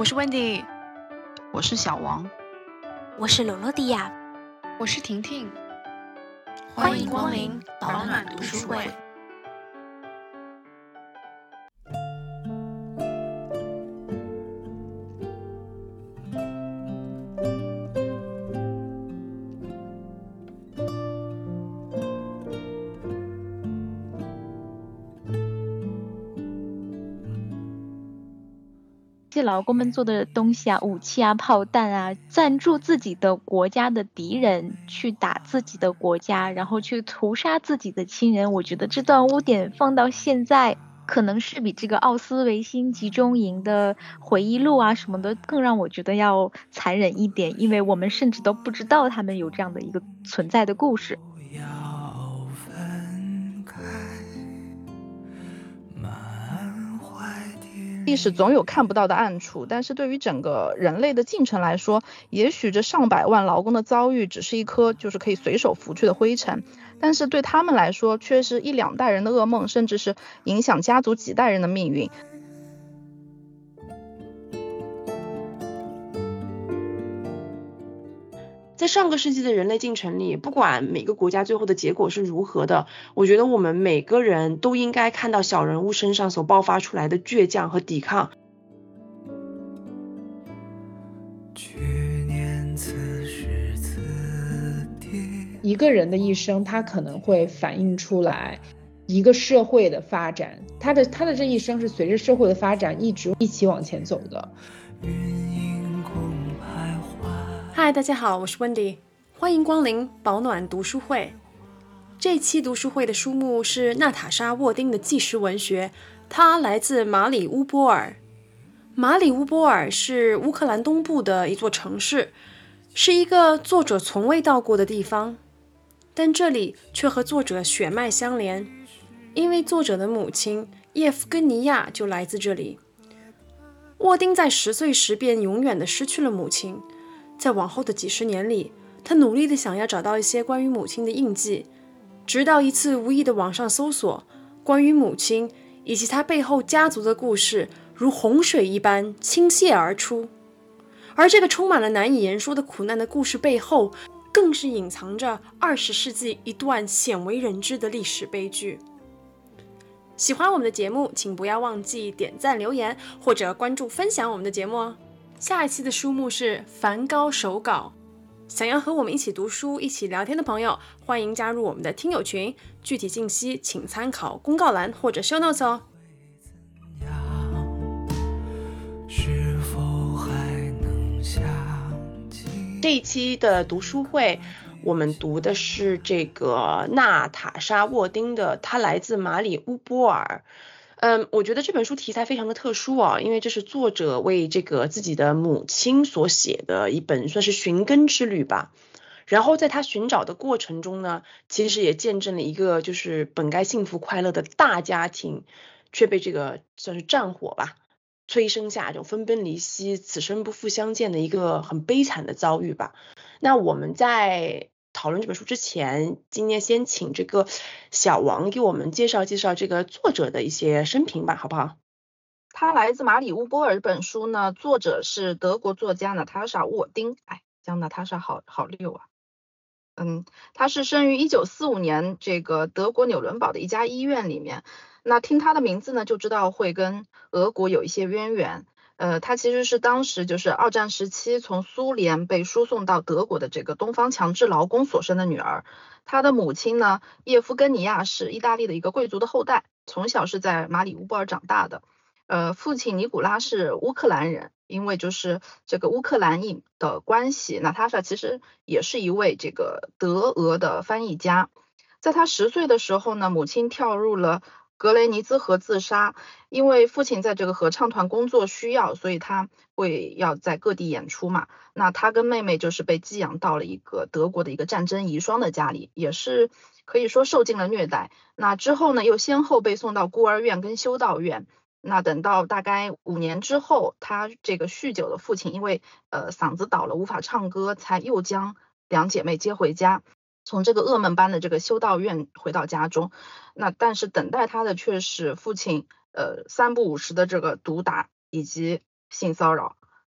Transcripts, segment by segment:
我是 Wendy，我是小王，我是罗罗迪亚，我是婷婷，欢迎光临保暖读书会。劳工们做的东西啊，武器啊，炮弹啊，赞助自己的国家的敌人，去打自己的国家，然后去屠杀自己的亲人。我觉得这段污点放到现在，可能是比这个奥斯维辛集中营的回忆录啊什么的更让我觉得要残忍一点，因为我们甚至都不知道他们有这样的一个存在的故事。历史总有看不到的暗处，但是对于整个人类的进程来说，也许这上百万劳工的遭遇只是一颗就是可以随手拂去的灰尘，但是对他们来说却是一两代人的噩梦，甚至是影响家族几代人的命运。在上个世纪的人类进程里，不管每个国家最后的结果是如何的，我觉得我们每个人都应该看到小人物身上所爆发出来的倔强和抵抗。一个人的一生，他可能会反映出来一个社会的发展，他的他的这一生是随着社会的发展一直一起往前走的。嗨，大家好，我是 Wendy，欢迎光临保暖读书会。这期读书会的书目是娜塔莎·沃丁的纪实文学，它来自马里乌波尔。马里乌波尔是乌克兰东部的一座城市，是一个作者从未到过的地方，但这里却和作者血脉相连，因为作者的母亲叶夫根尼亚就来自这里。沃丁在十岁时便永远的失去了母亲。在往后的几十年里，他努力地想要找到一些关于母亲的印记，直到一次无意的网上搜索，关于母亲以及他背后家族的故事如洪水一般倾泻而出。而这个充满了难以言说的苦难的故事背后，更是隐藏着二十世纪一段鲜为人知的历史悲剧。喜欢我们的节目，请不要忘记点赞、留言或者关注、分享我们的节目哦。下一期的书目是梵高手稿。想要和我们一起读书、一起聊天的朋友，欢迎加入我们的听友群。具体信息请参考公告栏或者 show notes 哦。这一期的读书会，我们读的是这个娜塔莎·沃丁的《他来自马里乌波尔》。嗯，我觉得这本书题材非常的特殊啊，因为这是作者为这个自己的母亲所写的一本算是寻根之旅吧。然后在他寻找的过程中呢，其实也见证了一个就是本该幸福快乐的大家庭，却被这个算是战火吧催生下，这种分崩离析、此生不复相见的一个很悲惨的遭遇吧。那我们在。讨论这本书之前，今天先请这个小王给我们介绍介绍这个作者的一些生平吧，好不好？他来自马里乌波尔。本书呢，作者是德国作家娜塔莎·沃丁。哎，叫娜塔莎好好溜啊。嗯，他是生于一九四五年，这个德国纽伦堡的一家医院里面。那听他的名字呢，就知道会跟俄国有一些渊源。呃，她其实是当时就是二战时期从苏联被输送到德国的这个东方强制劳工所生的女儿。她的母亲呢，叶夫根尼亚是意大利的一个贵族的后代，从小是在马里乌波尔长大的。呃，父亲尼古拉是乌克兰人，因为就是这个乌克兰裔的关系，娜塔莎其实也是一位这个德俄的翻译家。在她十岁的时候呢，母亲跳入了。格雷尼兹河自杀，因为父亲在这个合唱团工作需要，所以他会要在各地演出嘛。那他跟妹妹就是被寄养到了一个德国的一个战争遗孀的家里，也是可以说受尽了虐待。那之后呢，又先后被送到孤儿院跟修道院。那等到大概五年之后，他这个酗酒的父亲因为呃嗓子倒了，无法唱歌，才又将两姐妹接回家。从这个噩梦般的这个修道院回到家中，那但是等待他的却是父亲呃三不五时的这个毒打以及性骚扰。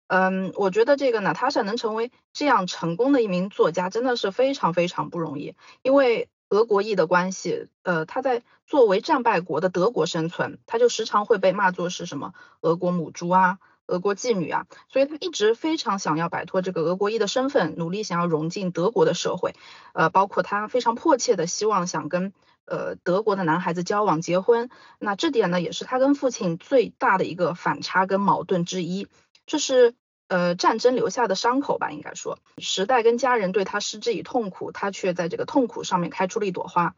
嗯，我觉得这个娜塔莎能成为这样成功的一名作家，真的是非常非常不容易。因为俄国裔的关系，呃，他在作为战败国的德国生存，他就时常会被骂作是什么俄国母猪啊。俄国妓女啊，所以她一直非常想要摆脱这个俄国裔的身份，努力想要融进德国的社会。呃，包括她非常迫切的希望想跟呃德国的男孩子交往结婚。那这点呢，也是她跟父亲最大的一个反差跟矛盾之一。这是呃战争留下的伤口吧，应该说，时代跟家人对他施之以痛苦，他却在这个痛苦上面开出了一朵花。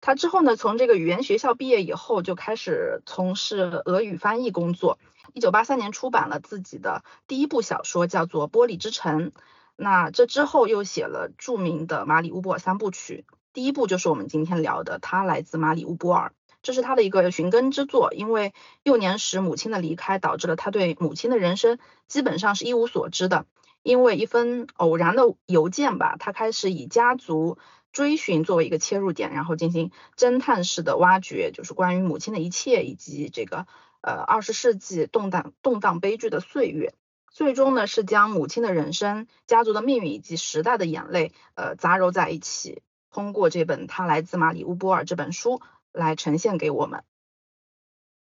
他之后呢，从这个语言学校毕业以后，就开始从事俄语翻译工作。一九八三年出版了自己的第一部小说，叫做《玻璃之城》。那这之后又写了著名的马里乌波尔三部曲，第一部就是我们今天聊的《他来自马里乌波尔》，这是他的一个寻根之作。因为幼年时母亲的离开，导致了他对母亲的人生基本上是一无所知的。因为一封偶然的邮件吧，他开始以家族追寻作为一个切入点，然后进行侦探式的挖掘，就是关于母亲的一切以及这个。呃，二十世纪动荡动荡悲剧的岁月，最终呢是将母亲的人生、家族的命运以及时代的眼泪，呃，杂糅在一起，通过这本《他来自马里乌波尔》这本书来呈现给我们。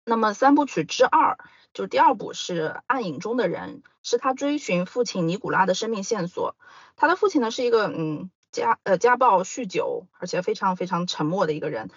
那么三部曲之二，就第二部是《暗影中的人》，是他追寻父亲尼古拉的生命线索。他的父亲呢是一个嗯家呃家暴、酗酒，而且非常非常沉默的一个人。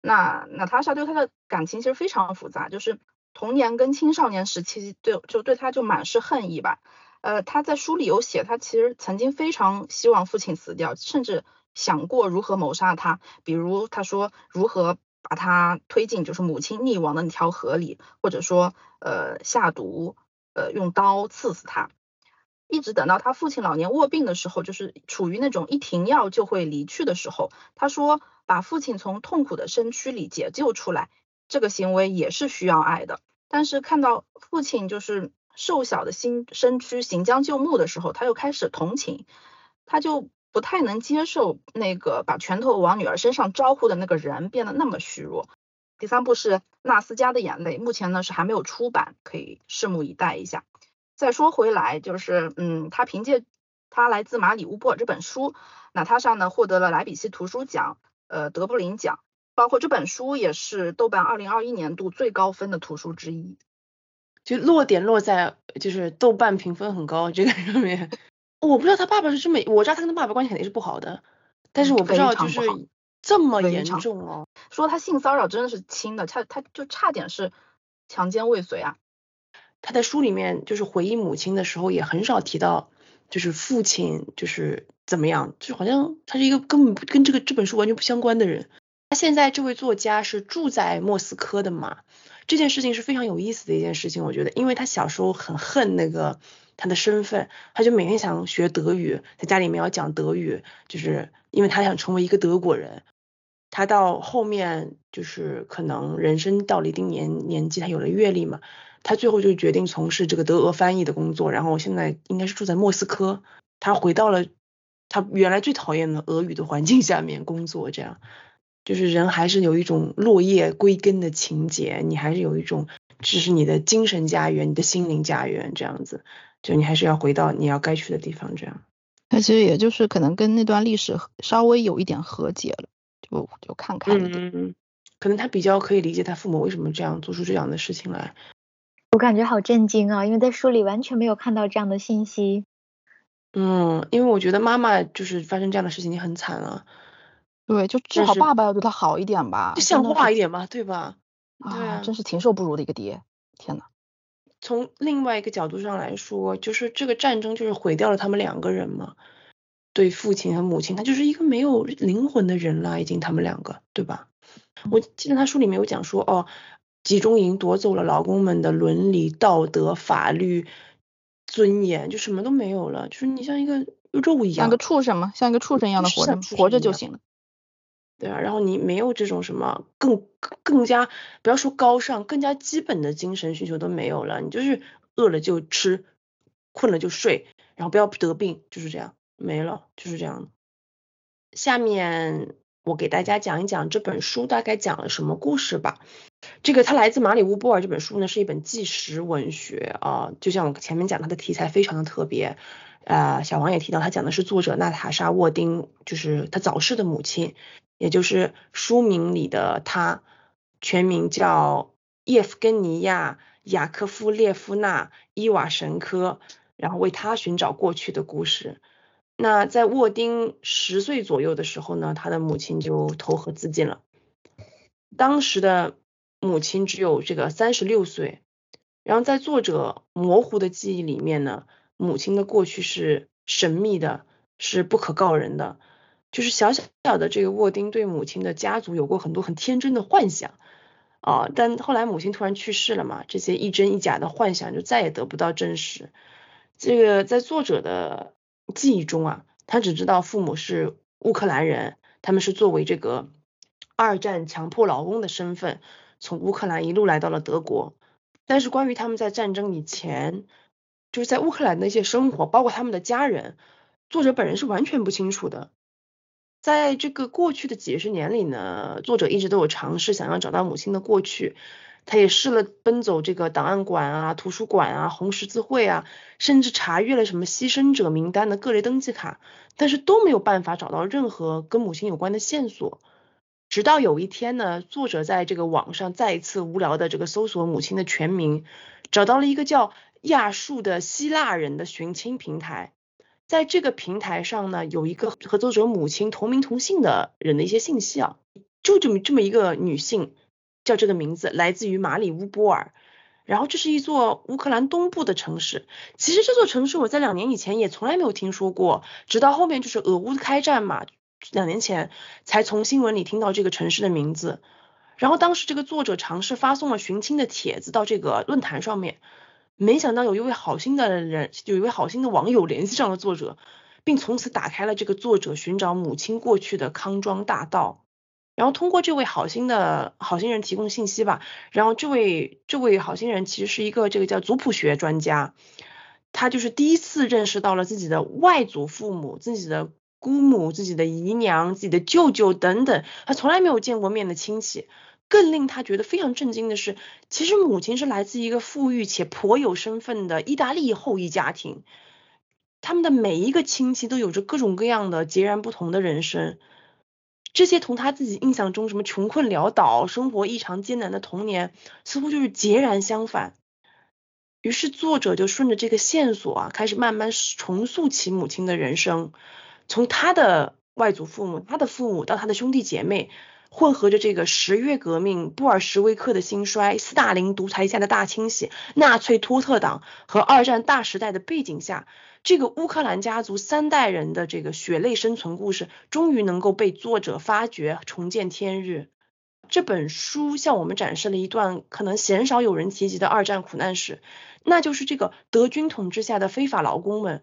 那娜塔莎对他的感情其实非常复杂，就是。童年跟青少年时期，对就对他就满是恨意吧。呃，他在书里有写，他其实曾经非常希望父亲死掉，甚至想过如何谋杀他。比如他说如何把他推进就是母亲溺亡的那条河里，或者说呃下毒，呃用刀刺死他。一直等到他父亲老年卧病的时候，就是处于那种一停药就会离去的时候，他说把父亲从痛苦的身躯里解救出来，这个行为也是需要爱的。但是看到父亲就是瘦小的新身躯行将就木的时候，他又开始同情，他就不太能接受那个把拳头往女儿身上招呼的那个人变得那么虚弱。第三部是纳斯加的眼泪，目前呢是还没有出版，可以拭目以待一下。再说回来，就是嗯，他凭借他来自马里乌波尔这本书，娜塔莎呢获得了莱比锡图书奖，呃，德布林奖。包括这本书也是豆瓣二零二一年度最高分的图书之一，就落点落在就是豆瓣评分很高这个上面。我不知道他爸爸是这么，我知道他跟他爸爸关系肯定是不好的，但是我不知道就是这么严重哦。说他性骚扰真的是轻的，他他就差点是强奸未遂啊。他在书里面就是回忆母亲的时候也很少提到，就是父亲就是怎么样，就好像他是一个根本跟这个这本书完全不相关的人。他现在这位作家是住在莫斯科的嘛？这件事情是非常有意思的一件事情，我觉得，因为他小时候很恨那个他的身份，他就每天想学德语，在家里面要讲德语，就是因为他想成为一个德国人。他到后面就是可能人生到了一定年年纪，他有了阅历嘛，他最后就决定从事这个德俄翻译的工作，然后现在应该是住在莫斯科，他回到了他原来最讨厌的俄语的环境下面工作，这样。就是人还是有一种落叶归根的情节，你还是有一种这是你的精神家园，你的心灵家园这样子，就你还是要回到你要该去的地方这样。他其实也就是可能跟那段历史稍微有一点和解了，就就看开一点。嗯，可能他比较可以理解他父母为什么这样做出这样的事情来。我感觉好震惊啊，因为在书里完全没有看到这样的信息。嗯，因为我觉得妈妈就是发生这样的事情已经很惨了。对，就至少爸爸要对他好一点吧，就像话一点嘛，对吧？啊，真是禽兽不如的一个爹，天呐。从另外一个角度上来说，就是这个战争就是毁掉了他们两个人嘛。对父亲和母亲，他就是一个没有灵魂的人了，已经他们两个，对吧？我记得他书里面有讲说，哦，集中营夺走了劳工们的伦理、道德、法律、尊严，就什么都没有了，就是你像一个肉一样，像个畜生嘛，像一个畜生一样的活着，活着就行了。对啊，然后你没有这种什么更更加不要说高尚，更加基本的精神需求都没有了，你就是饿了就吃，困了就睡，然后不要得病，就是这样，没了，就是这样。下面我给大家讲一讲这本书大概讲了什么故事吧。这个他来自马里乌波尔这本书呢，是一本纪实文学啊，就像我前面讲，它的题材非常的特别。呃，小王也提到，他讲的是作者娜塔莎沃丁，就是他早逝的母亲，也就是书名里的他，全名叫叶夫根尼亚雅科夫列夫娜伊瓦什科，然后为他寻找过去的故事。那在沃丁十岁左右的时候呢，他的母亲就投河自尽了。当时的母亲只有这个三十六岁，然后在作者模糊的记忆里面呢，母亲的过去是神秘的，是不可告人的。就是小小的这个沃丁对母亲的家族有过很多很天真的幻想啊，但后来母亲突然去世了嘛，这些一真一假的幻想就再也得不到证实。这个在作者的记忆中啊，他只知道父母是乌克兰人，他们是作为这个二战强迫劳工的身份从乌克兰一路来到了德国。但是关于他们在战争以前就是在乌克兰的一些生活，包括他们的家人，作者本人是完全不清楚的。在这个过去的几十年里呢，作者一直都有尝试想要找到母亲的过去。他也试了奔走这个档案馆啊、图书馆啊、红十字会啊，甚至查阅了什么牺牲者名单的各类登记卡，但是都没有办法找到任何跟母亲有关的线索。直到有一天呢，作者在这个网上再一次无聊的这个搜索母亲的全名，找到了一个叫亚述的希腊人的寻亲平台。在这个平台上呢，有一个和作者母亲同名同姓的人的一些信息啊，就这么这么一个女性。叫这个名字来自于马里乌波尔，然后这是一座乌克兰东部的城市。其实这座城市我在两年以前也从来没有听说过，直到后面就是俄乌开战嘛，两年前才从新闻里听到这个城市的名字。然后当时这个作者尝试发送了寻亲的帖子到这个论坛上面，没想到有一位好心的人，有一位好心的网友联系上了作者，并从此打开了这个作者寻找母亲过去的康庄大道。然后通过这位好心的好心人提供信息吧，然后这位这位好心人其实是一个这个叫族谱学专家，他就是第一次认识到了自己的外祖父母、自己的姑母、自己的姨娘、自己的舅舅等等，他从来没有见过面的亲戚。更令他觉得非常震惊的是，其实母亲是来自一个富裕且颇有身份的意大利后裔家庭，他们的每一个亲戚都有着各种各样的截然不同的人生。这些同他自己印象中什么穷困潦倒、生活异常艰难的童年，似乎就是截然相反。于是作者就顺着这个线索啊，开始慢慢重塑起母亲的人生，从他的外祖父母、他的父母到他的兄弟姐妹，混合着这个十月革命、布尔什维克的兴衰、斯大林独裁下的大清洗、纳粹托特党和二战大时代的背景下。这个乌克兰家族三代人的这个血泪生存故事，终于能够被作者发掘，重见天日。这本书向我们展示了一段可能鲜少有人提及的二战苦难史，那就是这个德军统治下的非法劳工们。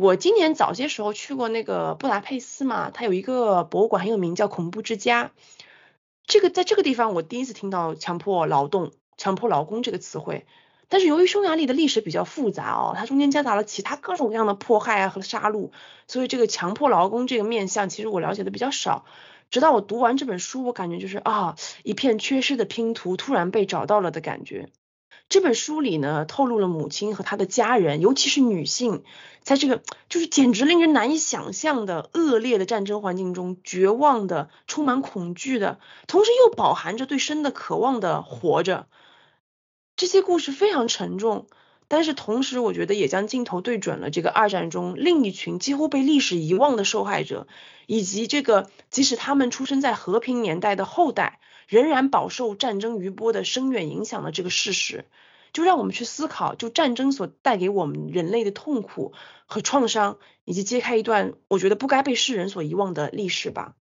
我今年早些时候去过那个布达佩斯嘛，它有一个博物馆很有名，叫恐怖之家。这个在这个地方，我第一次听到强迫劳动、强迫劳工这个词汇。但是由于匈牙利的历史比较复杂哦，它中间夹杂了其他各种各样的迫害啊和杀戮，所以这个强迫劳工这个面相其实我了解的比较少。直到我读完这本书，我感觉就是啊，一片缺失的拼图突然被找到了的感觉。这本书里呢，透露了母亲和她的家人，尤其是女性，在这个就是简直令人难以想象的恶劣的战争环境中，绝望的、充满恐惧的，同时又饱含着对生的渴望的活着。这些故事非常沉重，但是同时我觉得也将镜头对准了这个二战中另一群几乎被历史遗忘的受害者，以及这个即使他们出生在和平年代的后代，仍然饱受战争余波的深远影响的这个事实，就让我们去思考，就战争所带给我们人类的痛苦和创伤，以及揭开一段我觉得不该被世人所遗忘的历史吧。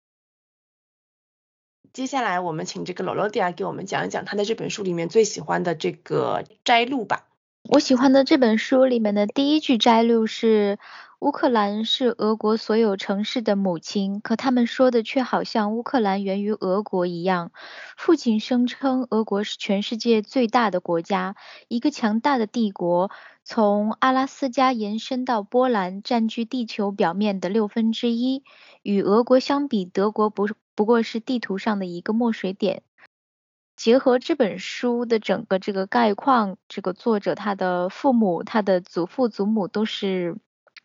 接下来我们请这个罗罗迪亚给我们讲一讲他在这本书里面最喜欢的这个摘录吧。我喜欢的这本书里面的第一句摘录是：乌克兰是俄国所有城市的母亲，可他们说的却好像乌克兰源于俄国一样。父亲声称俄国是全世界最大的国家，一个强大的帝国，从阿拉斯加延伸到波兰，占据地球表面的六分之一。与俄国相比，德国不不过是地图上的一个墨水点。结合这本书的整个这个概况，这个作者他的父母、他的祖父、祖母都是。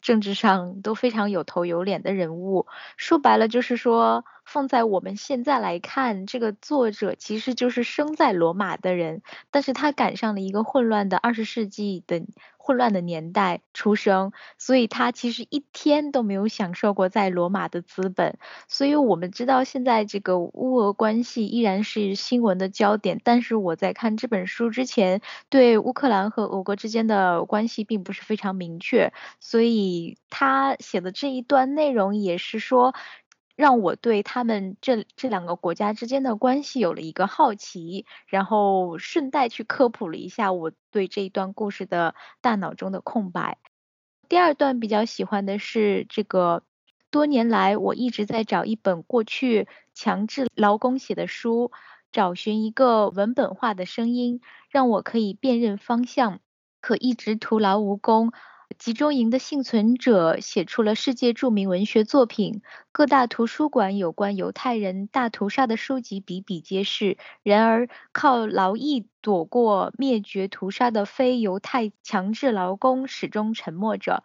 政治上都非常有头有脸的人物，说白了就是说，放在我们现在来看，这个作者其实就是生在罗马的人，但是他赶上了一个混乱的二十世纪的。混乱的年代出生，所以他其实一天都没有享受过在罗马的资本。所以我们知道现在这个乌俄关系依然是新闻的焦点。但是我在看这本书之前，对乌克兰和俄国之间的关系并不是非常明确。所以他写的这一段内容也是说。让我对他们这这两个国家之间的关系有了一个好奇，然后顺带去科普了一下我对这一段故事的大脑中的空白。第二段比较喜欢的是这个，多年来我一直在找一本过去强制劳工写的书，找寻一个文本化的声音，让我可以辨认方向，可一直徒劳无功。集中营的幸存者写出了世界著名文学作品，各大图书馆有关犹太人大屠杀的书籍比比皆是。然而，靠劳役躲过灭绝屠杀的非犹太强制劳工始终沉默着。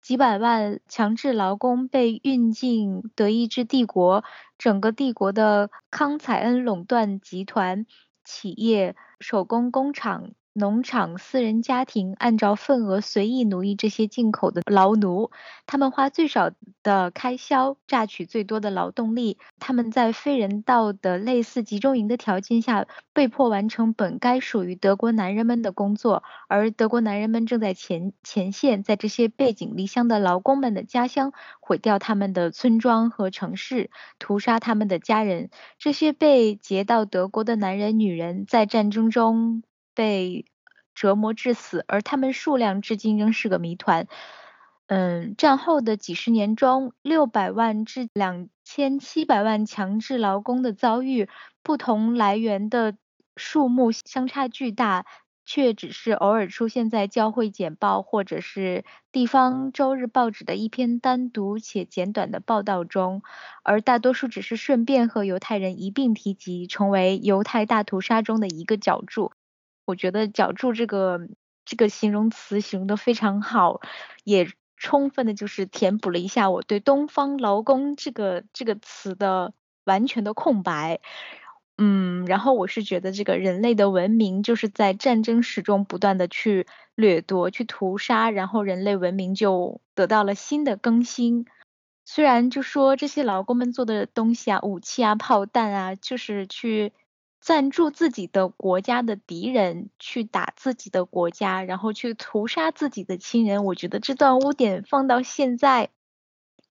几百万强制劳工被运进德意志帝国，整个帝国的康采恩垄断集团企业、手工工厂。农场、私人家庭按照份额随意奴役这些进口的劳奴，他们花最少的开销榨取最多的劳动力。他们在非人道的类似集中营的条件下，被迫完成本该属于德国男人们的工作，而德国男人们正在前前线，在这些背井离乡的劳工们的家乡毁掉他们的村庄和城市，屠杀他们的家人。这些被劫到德国的男人、女人在战争中。被折磨致死，而他们数量至今仍是个谜团。嗯，战后的几十年中，六百万至两千七百万强制劳工的遭遇，不同来源的数目相差巨大，却只是偶尔出现在教会简报或者是地方周日报纸的一篇单独且简短的报道中，而大多数只是顺便和犹太人一并提及，成为犹太大屠杀中的一个角注。我觉得“脚注”这个这个形容词形容的非常好，也充分的就是填补了一下我对“东方劳工”这个这个词的完全的空白。嗯，然后我是觉得这个人类的文明就是在战争史中不断的去掠夺、去屠杀，然后人类文明就得到了新的更新。虽然就说这些劳工们做的东西啊，武器啊、炮弹啊，就是去。赞助自己的国家的敌人去打自己的国家，然后去屠杀自己的亲人。我觉得这段污点放到现在，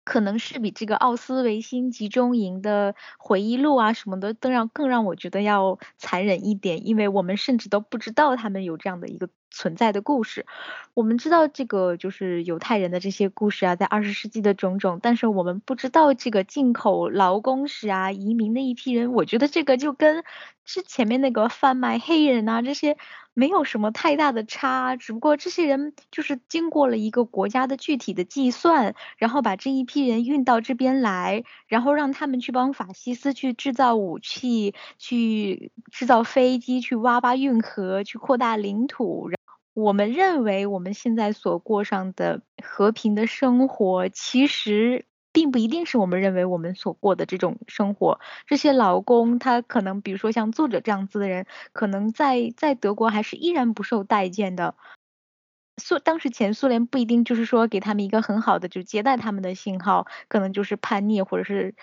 可能是比这个奥斯维辛集中营的回忆录啊什么的更让更让我觉得要残忍一点，因为我们甚至都不知道他们有这样的一个。存在的故事，我们知道这个就是犹太人的这些故事啊，在二十世纪的种种，但是我们不知道这个进口劳工史啊，移民的一批人，我觉得这个就跟之前面那个贩卖黑人啊这些没有什么太大的差，只不过这些人就是经过了一个国家的具体的计算，然后把这一批人运到这边来，然后让他们去帮法西斯去制造武器，去制造飞机，去挖挖运河，去扩大领土。我们认为我们现在所过上的和平的生活，其实并不一定是我们认为我们所过的这种生活。这些劳工，他可能，比如说像作者这样子的人，可能在在德国还是依然不受待见的。苏当时前苏联不一定就是说给他们一个很好的就接待他们的信号，可能就是叛逆或者是。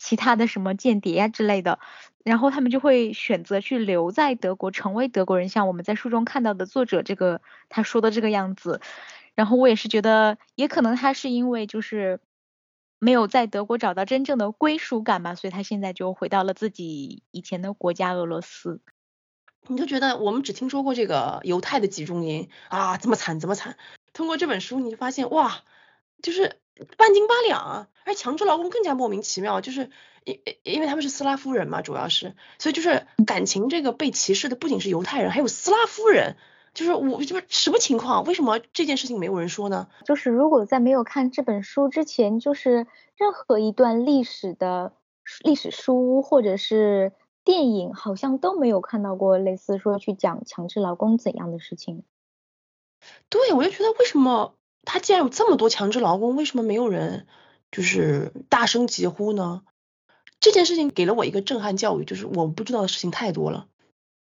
其他的什么间谍呀之类的，然后他们就会选择去留在德国，成为德国人，像我们在书中看到的作者这个他说的这个样子。然后我也是觉得，也可能他是因为就是没有在德国找到真正的归属感吧，所以他现在就回到了自己以前的国家俄罗斯。你就觉得我们只听说过这个犹太的集中营啊，这么惨，这么惨。通过这本书，你就发现哇，就是。半斤八两啊，而强制劳工更加莫名其妙，就是因因为他们是斯拉夫人嘛，主要是，所以就是感情这个被歧视的不仅是犹太人，还有斯拉夫人，就是我就是什么情况？为什么这件事情没有人说呢？就是如果在没有看这本书之前，就是任何一段历史的历史书或者是。电影好像都没有看到过类似说去讲强制劳工怎样的事情。对，我就觉得为什么他既然有这么多强制劳工，为什么没有人就是大声疾呼呢？这件事情给了我一个震撼教育，就是我不知道的事情太多了，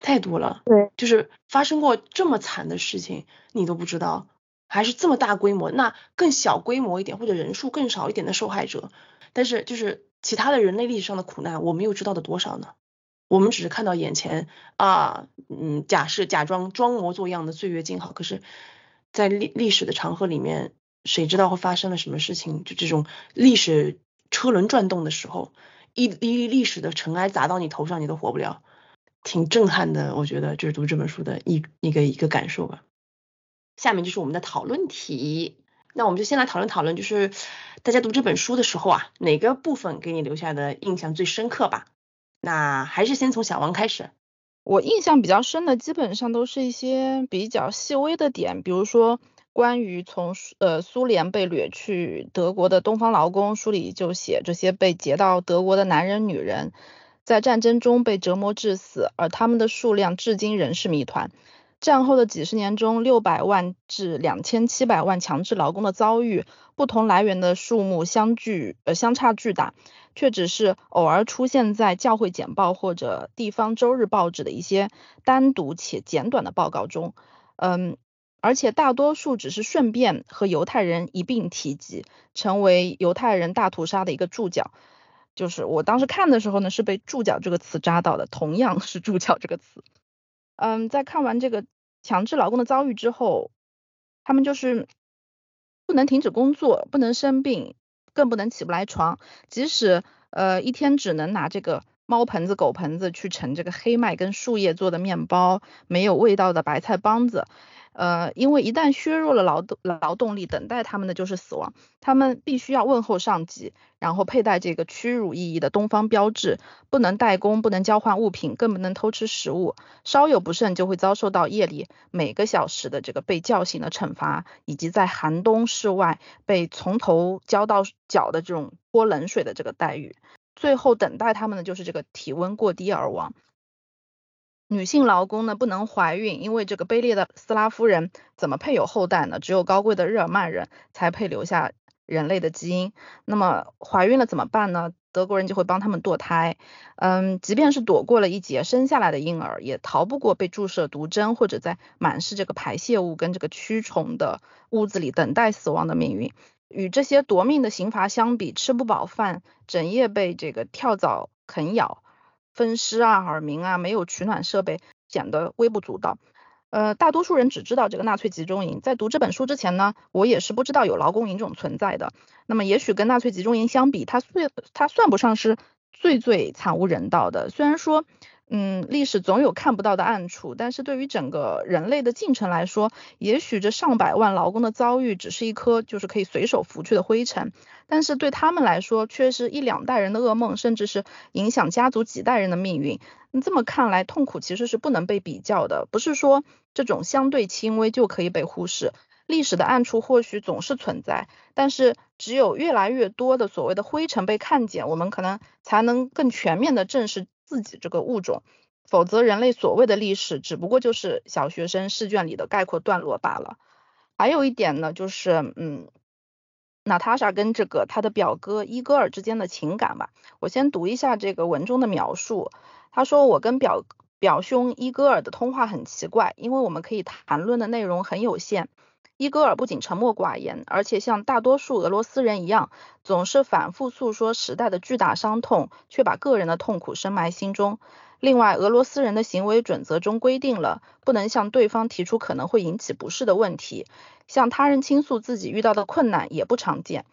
太多了。对，就是发生过这么惨的事情，你都不知道，还是这么大规模，那更小规模一点或者人数更少一点的受害者，但是就是其他的人类历史上的苦难，我们又知道的多少呢？我们只是看到眼前啊，嗯，假设假装装模作样的岁月静好，可是，在历历史的长河里面，谁知道会发生了什么事情？就这种历史车轮转动的时候。一粒历史的尘埃砸到你头上，你都活不了，挺震撼的。我觉得就是读这本书的一一个一个感受吧。下面就是我们的讨论题，那我们就先来讨论讨论，就是大家读这本书的时候啊，哪个部分给你留下的印象最深刻吧？那还是先从小王开始。我印象比较深的，基本上都是一些比较细微的点，比如说。关于从呃苏联被掠去德国的东方劳工，书里就写这些被劫到德国的男人女人，在战争中被折磨致死，而他们的数量至今仍是谜团。战后的几十年中，六百万至两千七百万强制劳工的遭遇，不同来源的数目相距呃相差巨大，却只是偶尔出现在教会简报或者地方周日报纸的一些单独且简短的报告中，嗯。而且大多数只是顺便和犹太人一并提及，成为犹太人大屠杀的一个注脚。就是我当时看的时候呢，是被“注脚”这个词扎到的，同样是“注脚”这个词。嗯，在看完这个强制劳工的遭遇之后，他们就是不能停止工作，不能生病，更不能起不来床，即使呃一天只能拿这个猫盆子、狗盆子去盛这个黑麦跟树叶做的面包，没有味道的白菜帮子。呃，因为一旦削弱了劳动劳动力，等待他们的就是死亡。他们必须要问候上级，然后佩戴这个屈辱意义的东方标志，不能代工，不能交换物品，更不能偷吃食物。稍有不慎，就会遭受到夜里每个小时的这个被叫醒的惩罚，以及在寒冬室外被从头浇到脚的这种泼冷水的这个待遇。最后等待他们的就是这个体温过低而亡。女性劳工呢不能怀孕，因为这个卑劣的斯拉夫人怎么配有后代呢？只有高贵的日耳曼人才配留下人类的基因。那么怀孕了怎么办呢？德国人就会帮他们堕胎。嗯，即便是躲过了一劫，生下来的婴儿也逃不过被注射毒针或者在满是这个排泄物跟这个蛆虫的屋子里等待死亡的命运。与这些夺命的刑罚相比，吃不饱饭，整夜被这个跳蚤啃咬。分尸啊，耳鸣啊，没有取暖设备，显得微不足道。呃，大多数人只知道这个纳粹集中营，在读这本书之前呢，我也是不知道有劳工营这种存在的。那么，也许跟纳粹集中营相比，它算它算不上是最最惨无人道的。虽然说。嗯，历史总有看不到的暗处，但是对于整个人类的进程来说，也许这上百万劳工的遭遇只是一颗就是可以随手拂去的灰尘，但是对他们来说却是一两代人的噩梦，甚至是影响家族几代人的命运。那这么看来，痛苦其实是不能被比较的，不是说这种相对轻微就可以被忽视。历史的暗处或许总是存在，但是只有越来越多的所谓的灰尘被看见，我们可能才能更全面的正视。自己这个物种，否则人类所谓的历史只不过就是小学生试卷里的概括段落罢了。还有一点呢，就是嗯，娜塔莎跟这个他的表哥伊戈尔之间的情感吧。我先读一下这个文中的描述。他说：“我跟表表兄伊戈尔的通话很奇怪，因为我们可以谈论的内容很有限。”伊戈尔不仅沉默寡言，而且像大多数俄罗斯人一样，总是反复诉说时代的巨大伤痛，却把个人的痛苦深埋心中。另外，俄罗斯人的行为准则中规定了，不能向对方提出可能会引起不适的问题，向他人倾诉自己遇到的困难也不常见。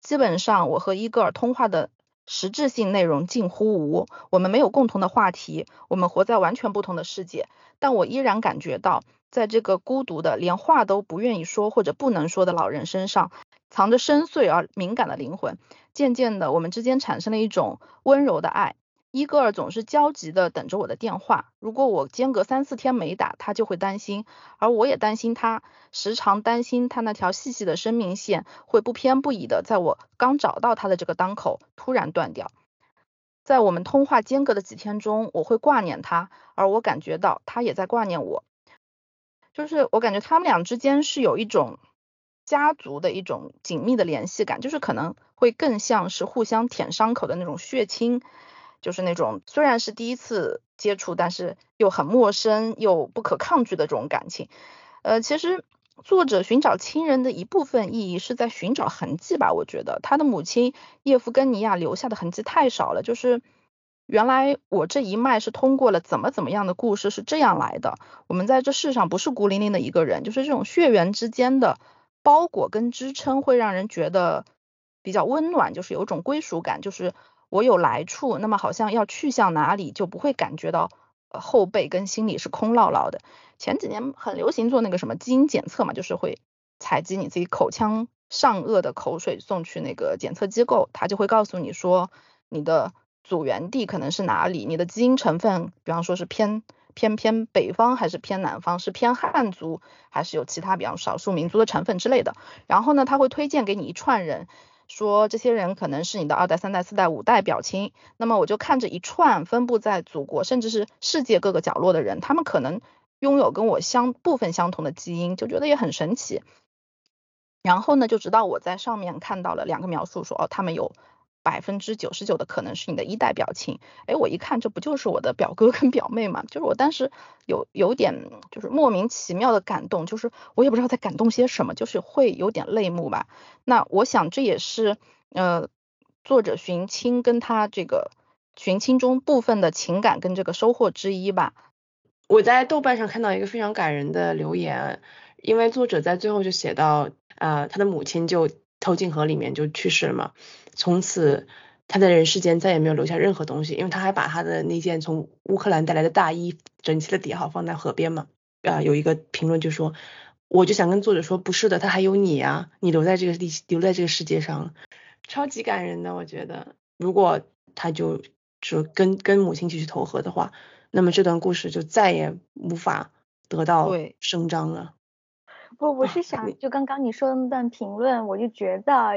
基本上，我和伊戈尔通话的实质性内容近乎无，我们没有共同的话题，我们活在完全不同的世界，但我依然感觉到。在这个孤独的、连话都不愿意说或者不能说的老人身上，藏着深邃而敏感的灵魂。渐渐的，我们之间产生了一种温柔的爱。伊戈尔总是焦急地等着我的电话，如果我间隔三四天没打，他就会担心，而我也担心他，时常担心他那条细细的生命线会不偏不倚的在我刚找到他的这个当口突然断掉。在我们通话间隔的几天中，我会挂念他，而我感觉到他也在挂念我。就是我感觉他们俩之间是有一种家族的一种紧密的联系感，就是可能会更像是互相舔伤口的那种血亲，就是那种虽然是第一次接触，但是又很陌生又不可抗拒的这种感情。呃，其实。作者寻找亲人的一部分意义是在寻找痕迹吧？我觉得他的母亲叶夫根尼亚留下的痕迹太少了。就是原来我这一脉是通过了怎么怎么样的故事是这样来的。我们在这世上不是孤零零的一个人，就是这种血缘之间的包裹跟支撑会让人觉得比较温暖，就是有种归属感，就是我有来处，那么好像要去向哪里就不会感觉到。后背跟心里是空落落的。前几年很流行做那个什么基因检测嘛，就是会采集你自己口腔上颚的口水送去那个检测机构，他就会告诉你说你的祖源地可能是哪里，你的基因成分，比方说是偏偏偏北方还是偏南方，是偏汉族还是有其他比方少数民族的成分之类的。然后呢，他会推荐给你一串人。说这些人可能是你的二代、三代、四代、五代表亲，那么我就看着一串分布在祖国甚至是世界各个角落的人，他们可能拥有跟我相部分相同的基因，就觉得也很神奇。然后呢，就直到我在上面看到了两个描述，说哦，他们有。百分之九十九的可能是你的一代表亲，哎，我一看这不就是我的表哥跟表妹嘛？就是我当时有有点就是莫名其妙的感动，就是我也不知道在感动些什么，就是会有点泪目吧。那我想这也是呃作者寻亲跟他这个寻亲中部分的情感跟这个收获之一吧。我在豆瓣上看到一个非常感人的留言，因为作者在最后就写到，呃，他的母亲就。投进河里面就去世了嘛，从此他在人世间再也没有留下任何东西，因为他还把他的那件从乌克兰带来的大衣整齐的叠好放在河边嘛。啊，有一个评论就说，我就想跟作者说，不是的，他还有你啊，你留在这个地留在这个世界上，超级感人的，我觉得，如果他就说跟跟母亲继续投河的话，那么这段故事就再也无法得到声张了。不，我是想，就刚刚你说的那段评论，我就觉得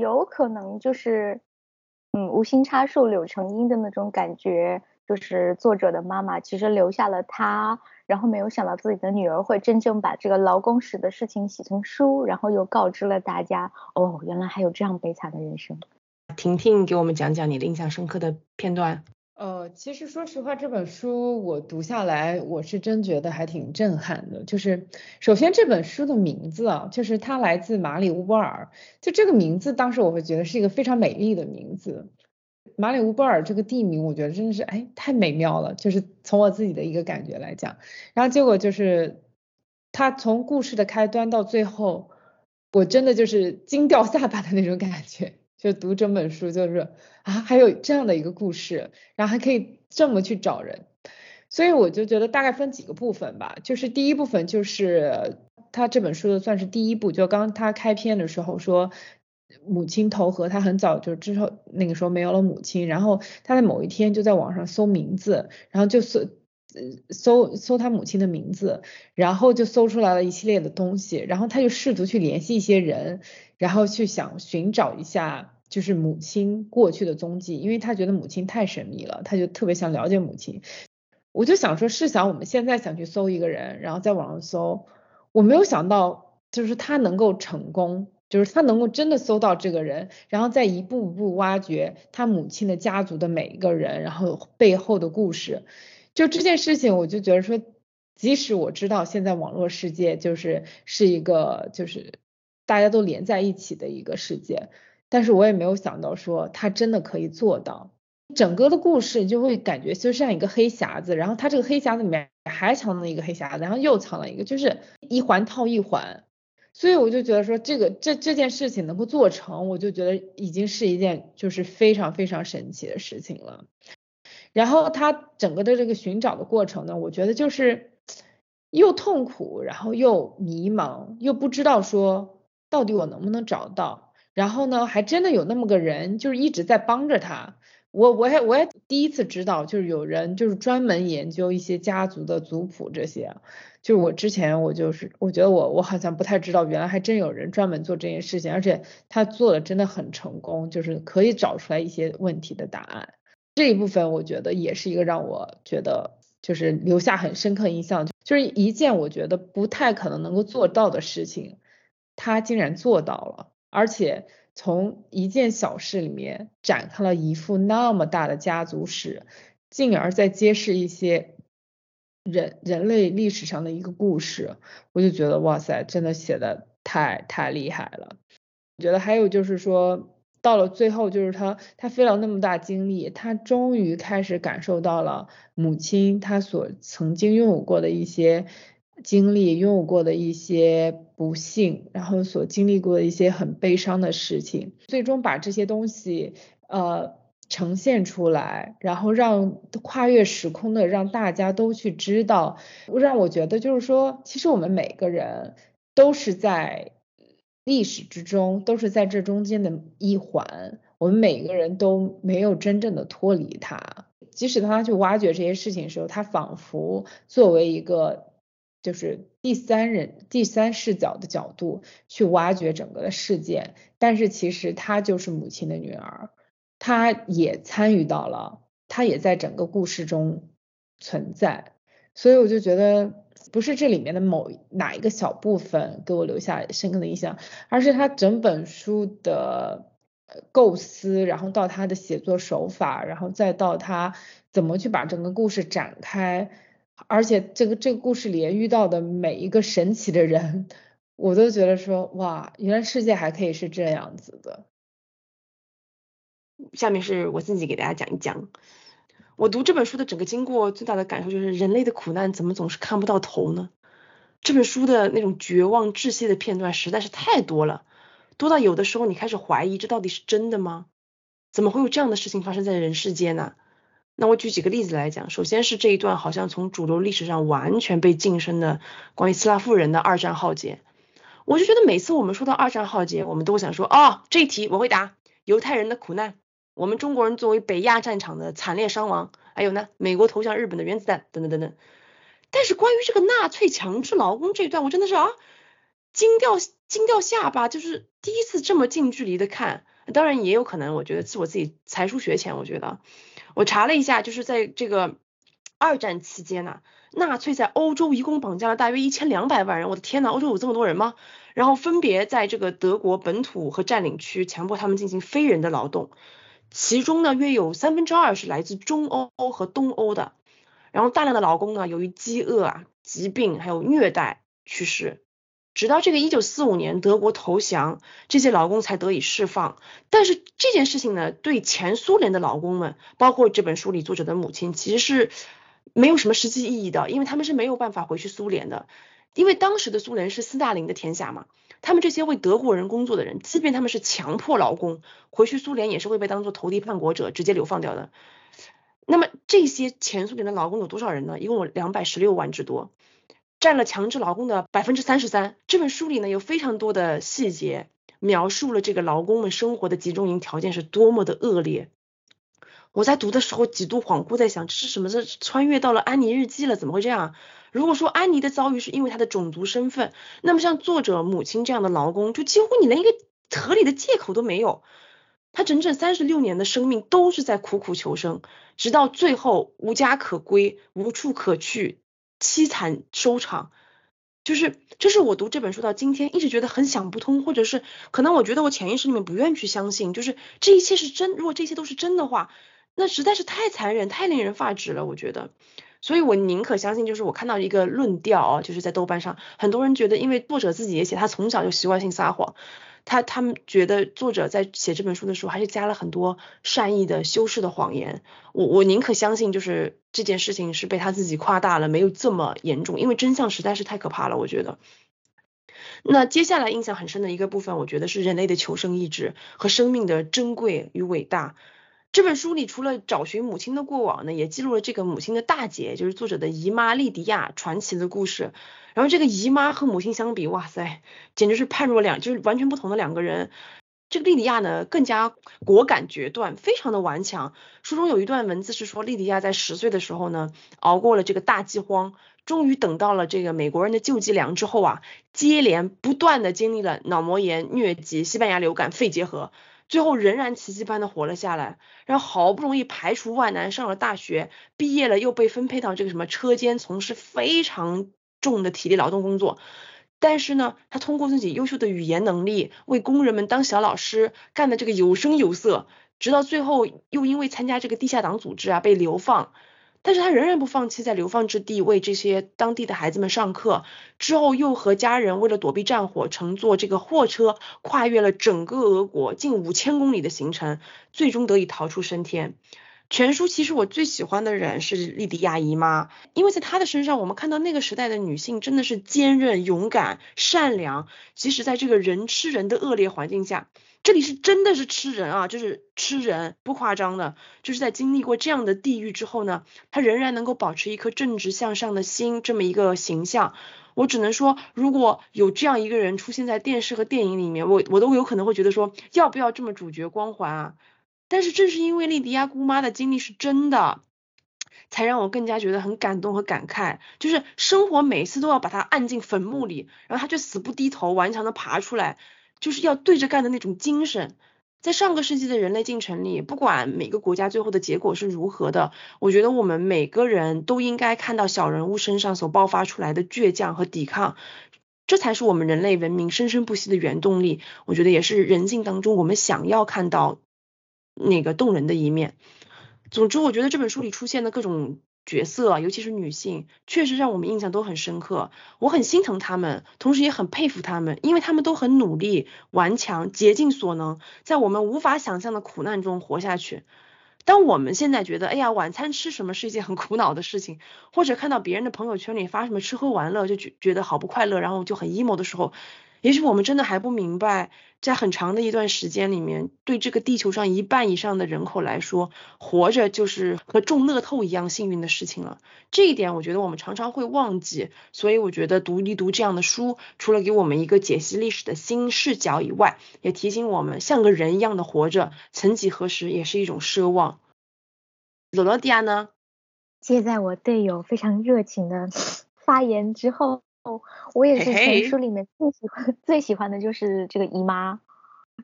有可能就是，嗯，无心插树柳成荫的那种感觉，就是作者的妈妈其实留下了他，然后没有想到自己的女儿会真正把这个劳工史的事情写成书，然后又告知了大家，哦，原来还有这样悲惨的人生。婷婷给我们讲讲你的印象深刻的片段。呃，其实说实话，这本书我读下来，我是真觉得还挺震撼的。就是首先这本书的名字啊，就是它来自马里乌波尔，就这个名字，当时我会觉得是一个非常美丽的名字。马里乌波尔这个地名，我觉得真的是哎太美妙了，就是从我自己的一个感觉来讲。然后结果就是他从故事的开端到最后，我真的就是惊掉下巴的那种感觉。就读整本书，就是啊，还有这样的一个故事，然后还可以这么去找人，所以我就觉得大概分几个部分吧。就是第一部分就是他这本书的算是第一部，就刚他开篇的时候说母亲投河，他很早就之后那个时候没有了母亲，然后他在某一天就在网上搜名字，然后就搜呃搜搜他母亲的名字，然后就搜出来了一系列的东西，然后他就试图去联系一些人。然后去想寻找一下，就是母亲过去的踪迹，因为他觉得母亲太神秘了，他就特别想了解母亲。我就想说，试想我们现在想去搜一个人，然后在网上搜，我没有想到，就是他能够成功，就是他能够真的搜到这个人，然后再一步步挖掘他母亲的家族的每一个人，然后背后的故事。就这件事情，我就觉得说，即使我知道现在网络世界就是是一个就是。大家都连在一起的一个世界，但是我也没有想到说他真的可以做到。整个的故事就会感觉就像一个黑匣子，然后他这个黑匣子里面还藏了一个黑匣子，然后又藏了一个，就是一环套一环。所以我就觉得说这个这这件事情能够做成，我就觉得已经是一件就是非常非常神奇的事情了。然后他整个的这个寻找的过程呢，我觉得就是又痛苦，然后又迷茫，又不知道说。到底我能不能找到？然后呢，还真的有那么个人，就是一直在帮着他。我我也我也第一次知道，就是有人就是专门研究一些家族的族谱这些。就是我之前我就是我觉得我我好像不太知道，原来还真有人专门做这件事情，而且他做的真的很成功，就是可以找出来一些问题的答案。这一部分我觉得也是一个让我觉得就是留下很深刻印象，就是一件我觉得不太可能能够做到的事情，他竟然做到了，而且从一件小事里面展开了一幅那么大的家族史，进而再揭示一些人人类历史上的一个故事，我就觉得哇塞，真的写的太太厉害了。我觉得还有就是说。到了最后，就是他，他费了那么大精力，他终于开始感受到了母亲他所曾经拥有过的一些经历，拥有过的一些不幸，然后所经历过的一些很悲伤的事情，最终把这些东西呃呈现出来，然后让跨越时空的让大家都去知道，让我觉得就是说，其实我们每个人都是在。历史之中都是在这中间的一环，我们每个人都没有真正的脱离它。即使当他去挖掘这些事情的时候，他仿佛作为一个就是第三人、第三视角的角度去挖掘整个的事件，但是其实他就是母亲的女儿，他也参与到了，他也在整个故事中存在，所以我就觉得。不是这里面的某哪一个小部分给我留下深刻的印象，而是他整本书的构思，然后到他的写作手法，然后再到他怎么去把整个故事展开，而且这个这个故事里遇到的每一个神奇的人，我都觉得说哇，原来世界还可以是这样子的。下面是我自己给大家讲一讲。我读这本书的整个经过，最大的感受就是人类的苦难怎么总是看不到头呢？这本书的那种绝望窒息的片段实在是太多了，多到有的时候你开始怀疑这到底是真的吗？怎么会有这样的事情发生在人世间呢？那我举几个例子来讲，首先是这一段好像从主流历史上完全被晋升的关于斯拉夫人的二战浩劫，我就觉得每次我们说到二战浩劫，我们都想说哦，这一题我会答，犹太人的苦难。我们中国人作为北亚战场的惨烈伤亡，还有呢，美国投向日本的原子弹等等等等。但是关于这个纳粹强制劳工这一段，我真的是啊惊掉惊掉下巴，就是第一次这么近距离的看。当然也有可能，我觉得是我自己才疏学浅。我觉得我查了一下，就是在这个二战期间呢，纳粹在欧洲一共绑架了大约一千两百万人。我的天呐，欧洲有这么多人吗？然后分别在这个德国本土和占领区强迫他们进行非人的劳动。其中呢，约有三分之二是来自中欧和东欧的，然后大量的劳工呢，由于饥饿啊、疾病还有虐待去世，直到这个一九四五年德国投降，这些劳工才得以释放。但是这件事情呢，对前苏联的劳工们，包括这本书里作者的母亲，其实是没有什么实际意义的，因为他们是没有办法回去苏联的，因为当时的苏联是斯大林的天下嘛。他们这些为德国人工作的人，即便他们是强迫劳工，回去苏联也是会被当做投敌叛国者直接流放掉的。那么这些前苏联的劳工有多少人呢？一共有两百十六万之多，占了强制劳工的百分之三十三。这本书里呢有非常多的细节，描述了这个劳工们生活的集中营条件是多么的恶劣。我在读的时候几度恍惚，在想这是什么？这穿越到了安妮日记了？怎么会这样？如果说安妮的遭遇是因为她的种族身份，那么像作者母亲这样的劳工，就几乎你连一个合理的借口都没有。他整整三十六年的生命都是在苦苦求生，直到最后无家可归、无处可去，凄惨收场。就是这是我读这本书到今天一直觉得很想不通，或者是可能我觉得我潜意识里面不愿去相信，就是这一切是真。如果这些都是真的话，那实在是太残忍、太令人发指了。我觉得。所以我宁可相信，就是我看到一个论调啊，就是在豆瓣上，很多人觉得，因为作者自己也写，他从小就习惯性撒谎，他他们觉得作者在写这本书的时候，还是加了很多善意的修饰的谎言。我我宁可相信，就是这件事情是被他自己夸大了，没有这么严重，因为真相实在是太可怕了，我觉得。那接下来印象很深的一个部分，我觉得是人类的求生意志和生命的珍贵与伟大。这本书里除了找寻母亲的过往呢，也记录了这个母亲的大姐，就是作者的姨妈莉迪亚传奇的故事。然后这个姨妈和母亲相比，哇塞，简直是判若两，就是完全不同的两个人。这个莉迪亚呢，更加果敢决断，非常的顽强。书中有一段文字是说，莉迪亚在十岁的时候呢，熬过了这个大饥荒，终于等到了这个美国人的救济粮之后啊，接连不断的经历了脑膜炎、疟疾、西班牙流感、肺结核。最后仍然奇迹般的活了下来，然后好不容易排除万难上了大学，毕业了又被分配到这个什么车间从事非常重的体力劳动工作。但是呢，他通过自己优秀的语言能力，为工人们当小老师，干的这个有声有色，直到最后又因为参加这个地下党组织啊被流放。但是他仍然不放弃在流放之地为这些当地的孩子们上课，之后又和家人为了躲避战火，乘坐这个货车跨越了整个俄国近五千公里的行程，最终得以逃出升天。全书其实我最喜欢的人是莉迪亚姨妈，因为在她的身上，我们看到那个时代的女性真的是坚韧、勇敢、善良，即使在这个人吃人的恶劣环境下。这里是真的是吃人啊，就是吃人，不夸张的。就是在经历过这样的地狱之后呢，她仍然能够保持一颗正直向上的心，这么一个形象。我只能说，如果有这样一个人出现在电视和电影里面，我我都有可能会觉得说，要不要这么主角光环啊？但是正是因为莉迪亚姑妈的经历是真的，才让我更加觉得很感动和感慨。就是生活每次都要把她按进坟墓里，然后她却死不低头，顽强的爬出来。就是要对着干的那种精神，在上个世纪的人类进程里，不管每个国家最后的结果是如何的，我觉得我们每个人都应该看到小人物身上所爆发出来的倔强和抵抗，这才是我们人类文明生生不息的原动力。我觉得也是人性当中我们想要看到那个动人的一面。总之，我觉得这本书里出现的各种。角色，尤其是女性，确实让我们印象都很深刻。我很心疼她们，同时也很佩服她们，因为她们都很努力、顽强、竭尽所能，在我们无法想象的苦难中活下去。当我们现在觉得，哎呀，晚餐吃什么是一件很苦恼的事情，或者看到别人的朋友圈里发什么吃喝玩乐，就觉觉得好不快乐，然后就很 emo 的时候。也许我们真的还不明白，在很长的一段时间里面，对这个地球上一半以上的人口来说，活着就是和中乐透一样幸运的事情了。这一点，我觉得我们常常会忘记。所以，我觉得读一读这样的书，除了给我们一个解析历史的新视角以外，也提醒我们像个人一样的活着，曾几何时也是一种奢望。罗罗迪亚呢？接在我队友非常热情的 发言之后。哦，我也是全书里面最喜欢最喜欢的就是这个姨妈，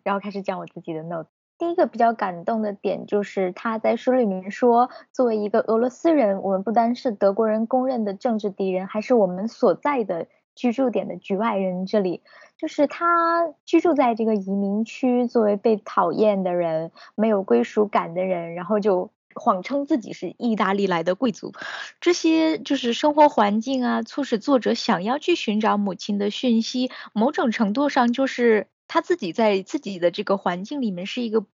然后开始讲我自己的 note。第一个比较感动的点就是他在书里面说，作为一个俄罗斯人，我们不单是德国人公认的政治敌人，还是我们所在的居住点的局外人。这里就是他居住在这个移民区，作为被讨厌的人，没有归属感的人，然后就。谎称自己是意大利来的贵族，这些就是生活环境啊，促使作者想要去寻找母亲的讯息。某种程度上，就是他自己在自己的这个环境里面是一个。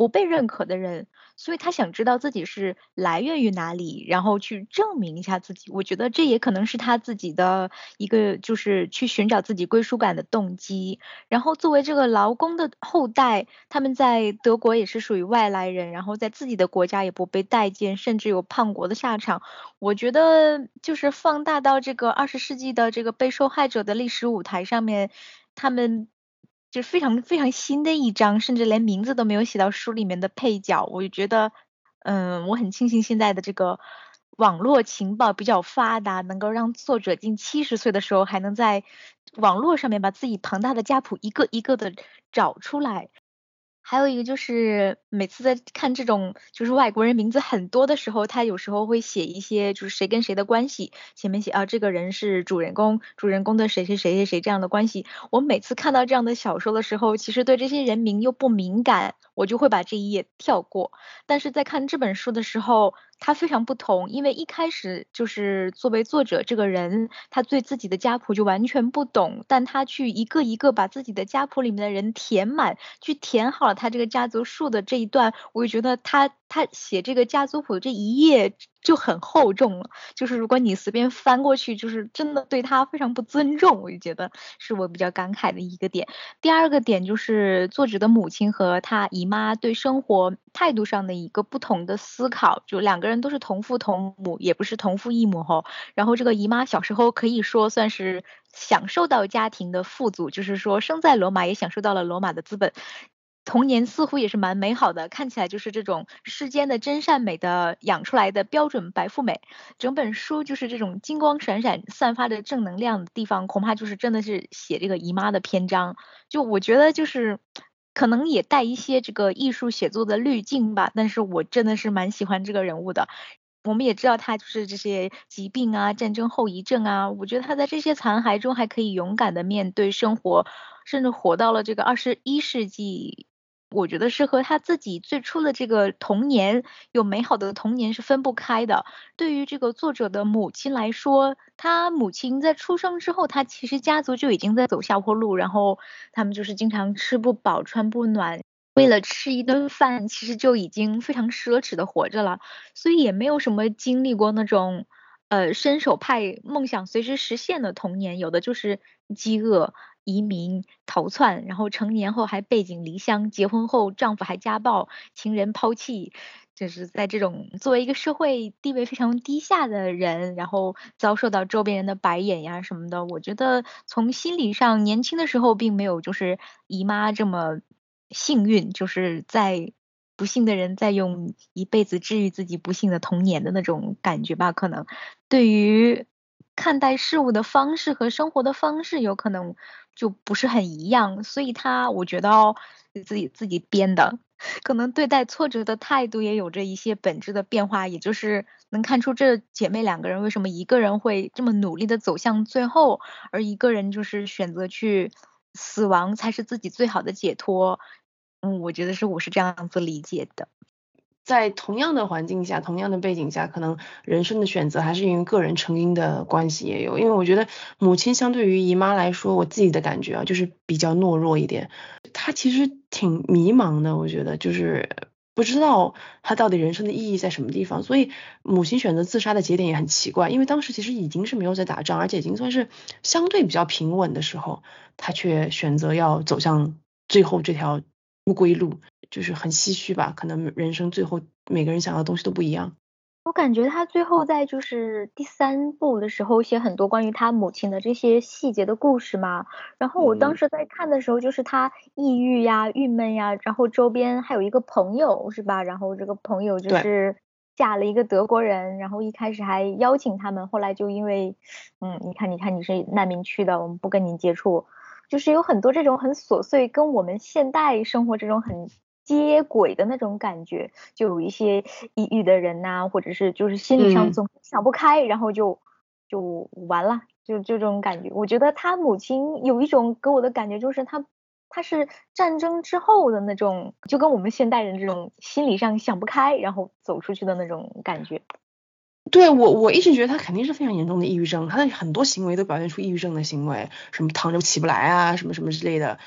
不被认可的人，所以他想知道自己是来源于哪里，然后去证明一下自己。我觉得这也可能是他自己的一个，就是去寻找自己归属感的动机。然后作为这个劳工的后代，他们在德国也是属于外来人，然后在自己的国家也不被待见，甚至有叛国的下场。我觉得就是放大到这个二十世纪的这个被受害者的历史舞台上面，他们。就是非常非常新的一章，甚至连名字都没有写到书里面的配角，我就觉得，嗯，我很庆幸现在的这个网络情报比较发达，能够让作者近七十岁的时候还能在网络上面把自己庞大的家谱一个一个的找出来。还有一个就是每次在看这种就是外国人名字很多的时候，他有时候会写一些就是谁跟谁的关系，前面写啊这个人是主人公，主人公的谁谁谁谁谁这样的关系。我每次看到这样的小说的时候，其实对这些人名又不敏感，我就会把这一页跳过。但是在看这本书的时候，他非常不同，因为一开始就是作为作者这个人，他对自己的家谱就完全不懂，但他去一个一个把自己的家谱里面的人填满，去填好了他这个家族树的这一段，我就觉得他他写这个家族谱这一页。就很厚重了，就是如果你随便翻过去，就是真的对他非常不尊重，我就觉得是我比较感慨的一个点。第二个点就是作者的母亲和他姨妈对生活态度上的一个不同的思考，就两个人都是同父同母，也不是同父异母哈。然后这个姨妈小时候可以说算是享受到家庭的富足，就是说生在罗马也享受到了罗马的资本。童年似乎也是蛮美好的，看起来就是这种世间的真善美的养出来的标准白富美。整本书就是这种金光闪闪、散发着正能量的地方，恐怕就是真的是写这个姨妈的篇章。就我觉得就是可能也带一些这个艺术写作的滤镜吧，但是我真的是蛮喜欢这个人物的。我们也知道他就是这些疾病啊、战争后遗症啊，我觉得他在这些残骸中还可以勇敢的面对生活，甚至活到了这个二十一世纪。我觉得是和他自己最初的这个童年有美好的童年是分不开的。对于这个作者的母亲来说，他母亲在出生之后，他其实家族就已经在走下坡路，然后他们就是经常吃不饱穿不暖，为了吃一顿饭，其实就已经非常奢侈的活着了，所以也没有什么经历过那种呃伸手派梦想随时实现的童年，有的就是饥饿。移民逃窜，然后成年后还背井离乡，结婚后丈夫还家暴，情人抛弃，就是在这种作为一个社会地位非常低下的人，然后遭受到周边人的白眼呀什么的。我觉得从心理上，年轻的时候并没有就是姨妈这么幸运，就是在不幸的人在用一辈子治愈自己不幸的童年的那种感觉吧。可能对于看待事物的方式和生活的方式，有可能。就不是很一样，所以他我觉得自己自己编的，可能对待挫折的态度也有着一些本质的变化，也就是能看出这姐妹两个人为什么一个人会这么努力的走向最后，而一个人就是选择去死亡才是自己最好的解脱。嗯，我觉得是我是这样子理解的。在同样的环境下，同样的背景下，可能人生的选择还是因为个人成因的关系也有。因为我觉得母亲相对于姨妈来说，我自己的感觉啊，就是比较懦弱一点。她其实挺迷茫的，我觉得就是不知道她到底人生的意义在什么地方。所以母亲选择自杀的节点也很奇怪，因为当时其实已经是没有在打仗，而且已经算是相对比较平稳的时候，她却选择要走向最后这条不归路。就是很唏嘘吧，可能人生最后每个人想要的东西都不一样。我感觉他最后在就是第三部的时候写很多关于他母亲的这些细节的故事嘛。然后我当时在看的时候，就是他抑郁呀、郁闷呀，然后周边还有一个朋友是吧？然后这个朋友就是嫁了一个德国人，然后一开始还邀请他们，后来就因为嗯，你看你看你是难民区的，我们不跟您接触，就是有很多这种很琐碎，跟我们现代生活这种很。接轨的那种感觉，就有一些抑郁的人呐，或者是就是心理上总想不开，然后就就完了，就就这种感觉。我觉得他母亲有一种给我的感觉，就是他他是战争之后的那种，就跟我们现代人这种心理上想不开，然后走出去的那种感觉。对我我一直觉得他肯定是非常严重的抑郁症，他的很多行为都表现出抑郁症的行为，什么躺着起不来啊，什么什么之类的。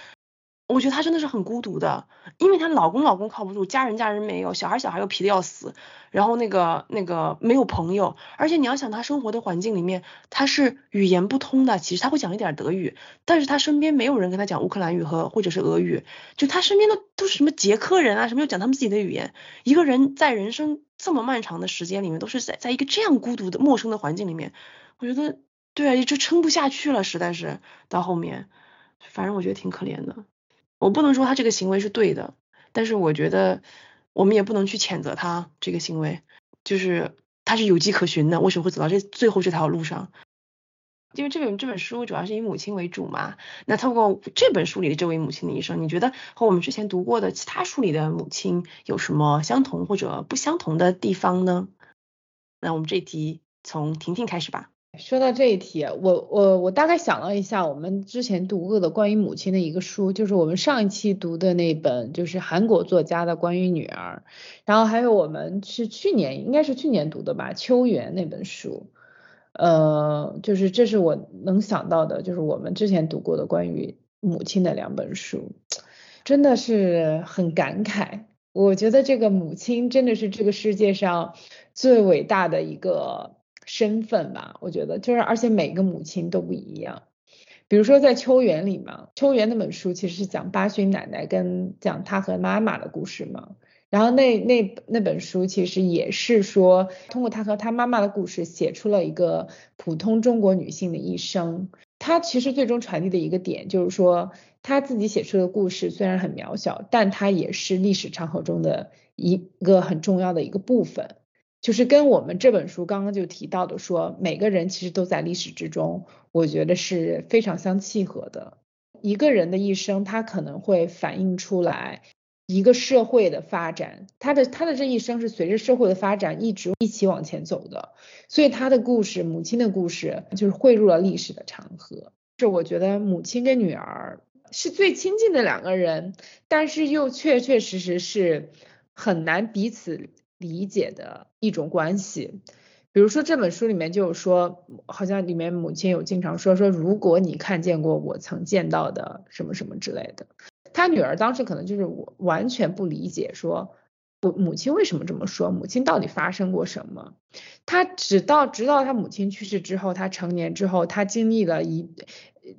我觉得她真的是很孤独的，因为她老公老公靠不住，家人家人没有，小孩小孩又皮的要死，然后那个那个没有朋友，而且你要想她生活的环境里面，她是语言不通的，其实她会讲一点德语，但是她身边没有人跟她讲乌克兰语和或者是俄语，就她身边的都是什么捷克人啊，什么又讲他们自己的语言，一个人在人生这么漫长的时间里面，都是在在一个这样孤独的陌生的环境里面，我觉得对啊，就撑不下去了，实在是到后面，反正我觉得挺可怜的。我不能说他这个行为是对的，但是我觉得我们也不能去谴责他这个行为，就是他是有迹可循的，为什么会走到这最后这条路上？因为这本这本书主要是以母亲为主嘛，那透过这本书里的这位母亲的一生，你觉得和我们之前读过的其他书里的母亲有什么相同或者不相同的地方呢？那我们这题从婷婷开始吧。说到这一题，我我我大概想了一下，我们之前读过的关于母亲的一个书，就是我们上一期读的那本，就是韩国作家的关于女儿，然后还有我们是去年应该是去年读的吧，秋园那本书，呃，就是这是我能想到的，就是我们之前读过的关于母亲的两本书，真的是很感慨，我觉得这个母亲真的是这个世界上最伟大的一个。身份吧，我觉得就是，而且每个母亲都不一样。比如说在《秋园》里嘛，《秋园》那本书其实是讲八旬奶奶跟讲她和妈妈的故事嘛。然后那那那本书其实也是说，通过她和她妈妈的故事，写出了一个普通中国女性的一生。她其实最终传递的一个点就是说，她自己写出的故事虽然很渺小，但她也是历史长河中的一个很重要的一个部分。就是跟我们这本书刚刚就提到的，说每个人其实都在历史之中，我觉得是非常相契合的。一个人的一生，他可能会反映出来一个社会的发展，他的他的这一生是随着社会的发展一直一起往前走的，所以他的故事，母亲的故事，就是汇入了历史的长河。是我觉得母亲跟女儿是最亲近的两个人，但是又确确实实是很难彼此理解的一种关系。比如说这本书里面就有说，好像里面母亲有经常说说，如果你看见过我曾见到的什么什么之类的，他女儿当时可能就是我完全不理解，说我母亲为什么这么说，母亲到底发生过什么？他直到直到他母亲去世之后，他成年之后，他经历了一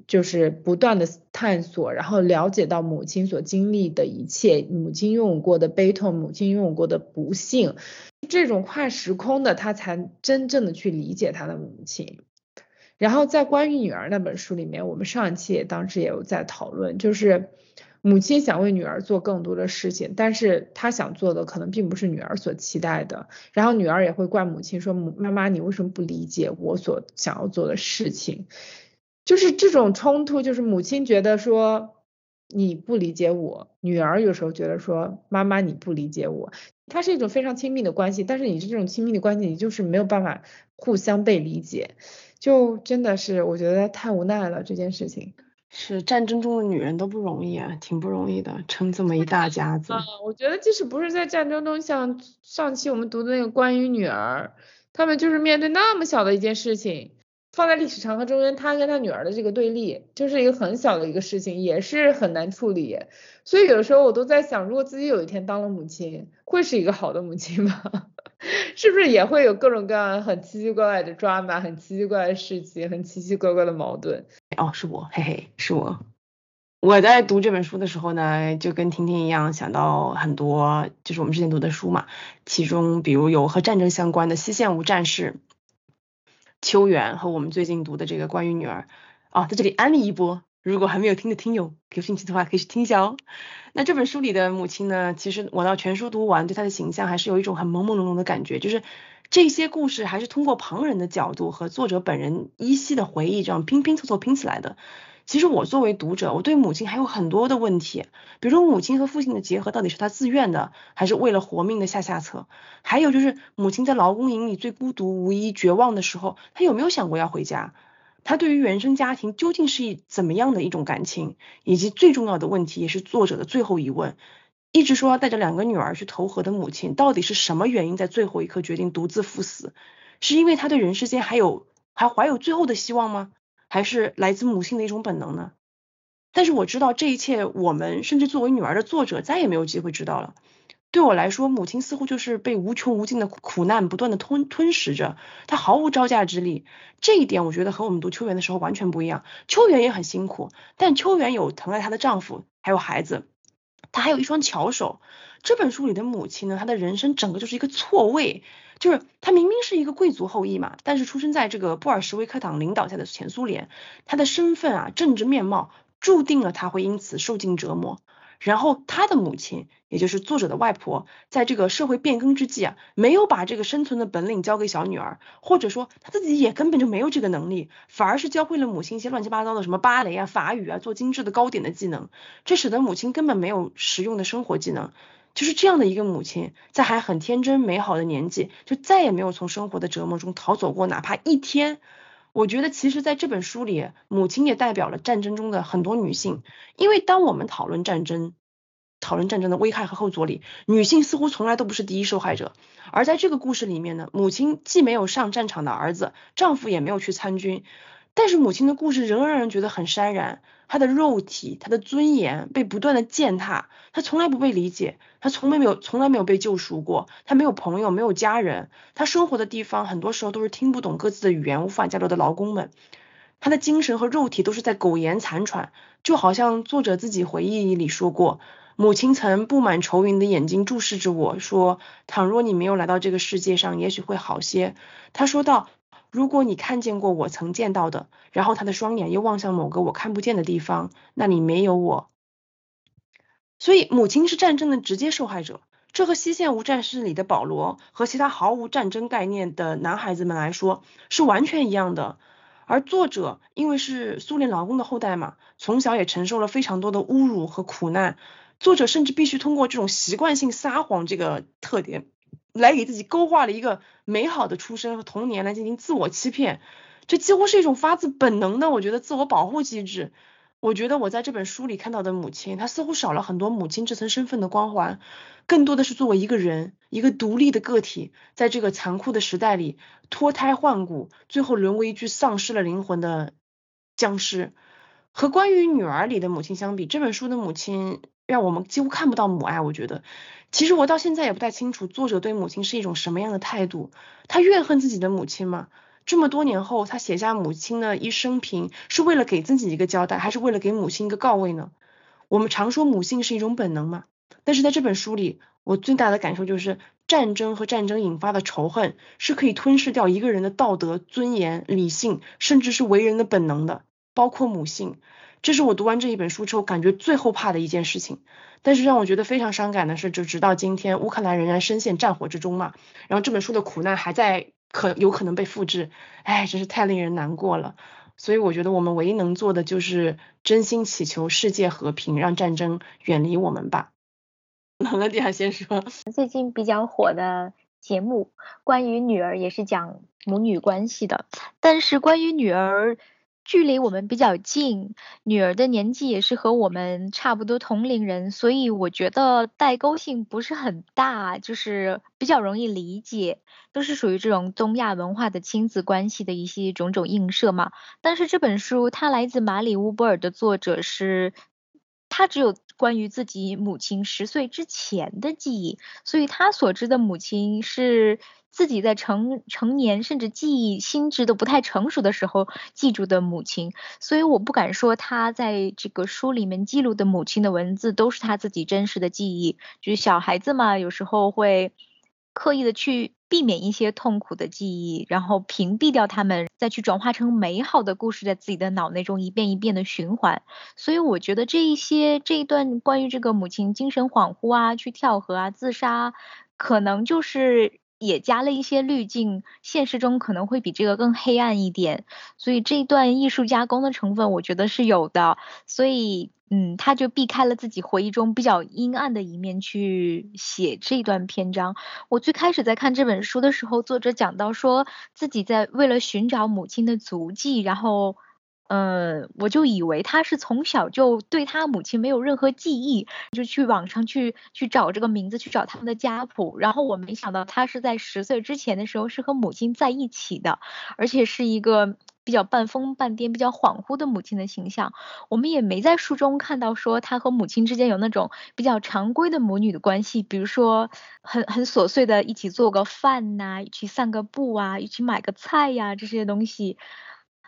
就是不断的探索，然后了解到母亲所经历的一切，母亲拥有过的悲痛，母亲拥有过的不幸。这种跨时空的，他才真正的去理解他的母亲。然后在关于女儿那本书里面，我们上一期也当时也有在讨论，就是母亲想为女儿做更多的事情，但是她想做的可能并不是女儿所期待的。然后女儿也会怪母亲说：“妈妈，你为什么不理解我所想要做的事情？”就是这种冲突，就是母亲觉得说你不理解我，女儿有时候觉得说妈妈你不理解我。它是一种非常亲密的关系，但是你这种亲密的关系，你就是没有办法互相被理解，就真的是我觉得太无奈了这件事情。是战争中的女人都不容易啊，挺不容易的，撑这么一大家子。我觉得即使不是在战争中，像上期我们读的那个关于女儿，他们就是面对那么小的一件事情。放在历史长河中间，他跟他女儿的这个对立，就是一个很小的一个事情，也是很难处理。所以有的时候我都在想，如果自己有一天当了母亲，会是一个好的母亲吗？是不是也会有各种各样很奇奇怪怪的抓马，很奇奇怪怪的事情，很奇奇怪怪的矛盾？哦，是我，嘿嘿，是我。我在读这本书的时候呢，就跟婷婷一样，想到很多，就是我们之前读的书嘛，其中比如有和战争相关的《西线无战事》。秋园和我们最近读的这个关于女儿啊，在这里安利一波，如果还没有听的听友有兴趣的话，可以去听一下哦。那这本书里的母亲呢，其实我到全书读完，对她的形象还是有一种很朦朦胧胧的感觉，就是这些故事还是通过旁人的角度和作者本人依稀的回忆这样拼拼凑凑拼起来的。其实我作为读者，我对母亲还有很多的问题，比如说母亲和父亲的结合到底是她自愿的，还是为了活命的下下策？还有就是母亲在劳工营里最孤独、无依、绝望的时候，她有没有想过要回家？她对于原生家庭究竟是一怎么样的一种感情？以及最重要的问题，也是作者的最后疑问：一直说要带着两个女儿去投河的母亲，到底是什么原因在最后一刻决定独自赴死？是因为她对人世间还有还怀有最后的希望吗？还是来自母性的一种本能呢？但是我知道这一切，我们甚至作为女儿的作者再也没有机会知道了。对我来说，母亲似乎就是被无穷无尽的苦难不断的吞吞噬着，她毫无招架之力。这一点我觉得和我们读秋园的时候完全不一样。秋园也很辛苦，但秋园有疼爱她的丈夫，还有孩子，他还有一双巧手。这本书里的母亲呢，她的人生整个就是一个错位。就是她明明是一个贵族后裔嘛，但是出生在这个布尔什维克党领导下的前苏联，她的身份啊、政治面貌注定了她会因此受尽折磨。然后他的母亲，也就是作者的外婆，在这个社会变更之际啊，没有把这个生存的本领交给小女儿，或者说他自己也根本就没有这个能力，反而是教会了母亲一些乱七八糟的什么芭蕾啊、法语啊、做精致的糕点的技能，这使得母亲根本没有实用的生活技能。就是这样的一个母亲，在还很天真美好的年纪，就再也没有从生活的折磨中逃走过，哪怕一天。我觉得，其实在这本书里，母亲也代表了战争中的很多女性。因为当我们讨论战争、讨论战争的危害和后坐力，女性似乎从来都不是第一受害者。而在这个故事里面呢，母亲既没有上战场的儿子，丈夫也没有去参军。但是母亲的故事仍让人觉得很潸然，她的肉体、她的尊严被不断的践踏，她从来不被理解，她从来没有、从来没有被救赎过，她没有朋友，没有家人，她生活的地方很多时候都是听不懂各自的语言、无法交流的劳工们，她的精神和肉体都是在苟延残喘，就好像作者自己回忆里说过，母亲曾布满愁云的眼睛注视着我说，倘若你没有来到这个世界上，也许会好些。她说道。如果你看见过我曾见到的，然后他的双眼又望向某个我看不见的地方，那里没有我。所以母亲是战争的直接受害者，这和《西线无战事》里的保罗和其他毫无战争概念的男孩子们来说是完全一样的。而作者因为是苏联劳工的后代嘛，从小也承受了非常多的侮辱和苦难。作者甚至必须通过这种习惯性撒谎这个特点，来给自己勾画了一个美好的出身和童年来进行自我欺骗。这几乎是一种发自本能的，我觉得自我保护机制。我觉得我在这本书里看到的母亲，她似乎少了很多母亲这层身份的光环，更多的是作为一个人，一个独立的个体，在这个残酷的时代里脱胎换骨，最后沦为一具丧失了灵魂的僵尸。和关于女儿里的母亲相比，这本书的母亲让我们几乎看不到母爱。我觉得，其实我到现在也不太清楚作者对母亲是一种什么样的态度。他怨恨自己的母亲吗？这么多年后，他写下母亲的一生平，是为了给自己一个交代，还是为了给母亲一个告慰呢？我们常说母性是一种本能嘛，但是在这本书里，我最大的感受就是，战争和战争引发的仇恨是可以吞噬掉一个人的道德、尊严、理性，甚至是为人的本能的，包括母性。这是我读完这一本书之后感觉最后怕的一件事情。但是让我觉得非常伤感的是，就直到今天，乌克兰仍然深陷战火之中嘛，然后这本书的苦难还在。可有可能被复制，哎，真是太令人难过了。所以我觉得我们唯一能做的就是真心祈求世界和平，让战争远离我们吧。那底下先说，最近比较火的节目，关于女儿也是讲母女关系的，但是关于女儿。距离我们比较近，女儿的年纪也是和我们差不多同龄人，所以我觉得代沟性不是很大，就是比较容易理解，都是属于这种东亚文化的亲子关系的一些种种映射嘛。但是这本书它来自马里乌波尔的作者是，他只有关于自己母亲十岁之前的记忆，所以他所知的母亲是。自己在成成年甚至记忆心智都不太成熟的时候记住的母亲，所以我不敢说他在这个书里面记录的母亲的文字都是他自己真实的记忆。就是小孩子嘛，有时候会刻意的去避免一些痛苦的记忆，然后屏蔽掉他们，再去转化成美好的故事，在自己的脑内中一遍一遍的循环。所以我觉得这一些这一段关于这个母亲精神恍惚啊，去跳河啊，自杀，可能就是。也加了一些滤镜，现实中可能会比这个更黑暗一点，所以这一段艺术加工的成分我觉得是有的，所以嗯，他就避开了自己回忆中比较阴暗的一面去写这段篇章。我最开始在看这本书的时候，作者讲到说自己在为了寻找母亲的足迹，然后。嗯，我就以为他是从小就对他母亲没有任何记忆，就去网上去去找这个名字，去找他们的家谱。然后我没想到他是在十岁之前的时候是和母亲在一起的，而且是一个比较半疯半癫、比较恍惚的母亲的形象。我们也没在书中看到说他和母亲之间有那种比较常规的母女的关系，比如说很很琐碎的一起做个饭呐，一起散个步啊，一起买个菜呀这些东西。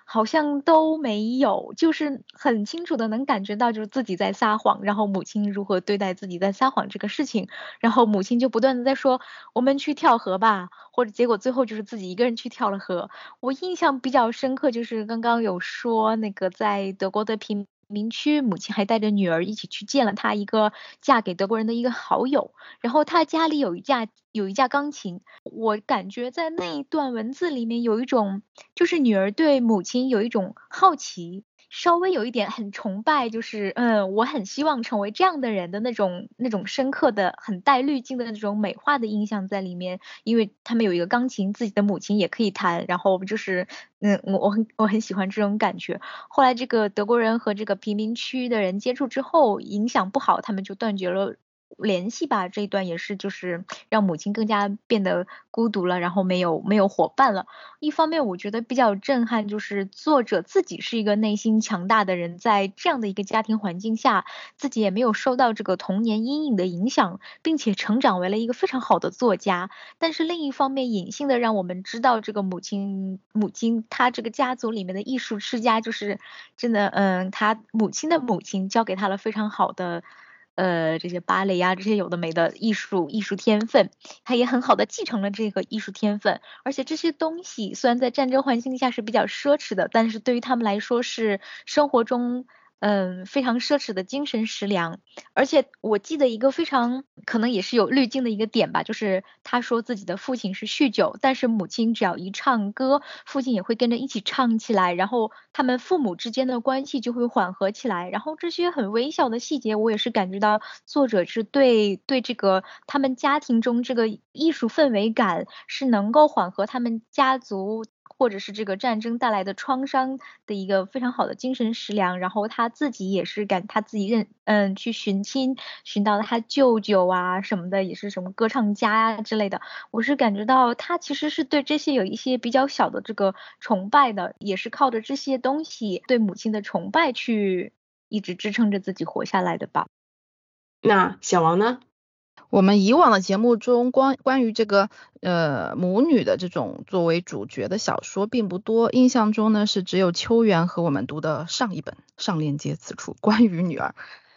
好像都没有，就是很清楚的能感觉到，就是自己在撒谎，然后母亲如何对待自己在撒谎这个事情，然后母亲就不断的在说，我们去跳河吧，或者结果最后就是自己一个人去跳了河。我印象比较深刻，就是刚刚有说那个在德国的平。明区母亲还带着女儿一起去见了她一个嫁给德国人的一个好友，然后她家里有一架有一架钢琴，我感觉在那一段文字里面有一种，就是女儿对母亲有一种好奇。稍微有一点很崇拜，就是嗯，我很希望成为这样的人的那种那种深刻的、很带滤镜的那种美化的印象在里面。因为他们有一个钢琴，自己的母亲也可以弹，然后就是嗯，我我很我很喜欢这种感觉。后来这个德国人和这个贫民区的人接触之后，影响不好，他们就断绝了。联系吧，这一段也是，就是让母亲更加变得孤独了，然后没有没有伙伴了。一方面，我觉得比较震撼，就是作者自己是一个内心强大的人，在这样的一个家庭环境下，自己也没有受到这个童年阴影的影响，并且成长为了一个非常好的作家。但是另一方面，隐性的让我们知道，这个母亲母亲她这个家族里面的艺术世家，就是真的，嗯，她母亲的母亲教给她了非常好的。呃，这些芭蕾呀，这些有的没的艺术艺术天分，他也很好的继承了这个艺术天分。而且这些东西虽然在战争环境下是比较奢侈的，但是对于他们来说是生活中嗯，非常奢侈的精神食粮，而且我记得一个非常可能也是有滤镜的一个点吧，就是他说自己的父亲是酗酒，但是母亲只要一唱歌，父亲也会跟着一起唱起来，然后他们父母之间的关系就会缓和起来，然后这些很微小的细节，我也是感觉到作者是对对这个他们家庭中这个艺术氛围感是能够缓和他们家族。或者是这个战争带来的创伤的一个非常好的精神食粮，然后他自己也是感他自己认嗯去寻亲，寻到了他舅舅啊什么的，也是什么歌唱家啊之类的。我是感觉到他其实是对这些有一些比较小的这个崇拜的，也是靠着这些东西对母亲的崇拜去一直支撑着自己活下来的吧。那小王呢？我们以往的节目中，关关于这个呃母女的这种作为主角的小说并不多，印象中呢是只有秋园和我们读的上一本《上链接此处》关于女儿。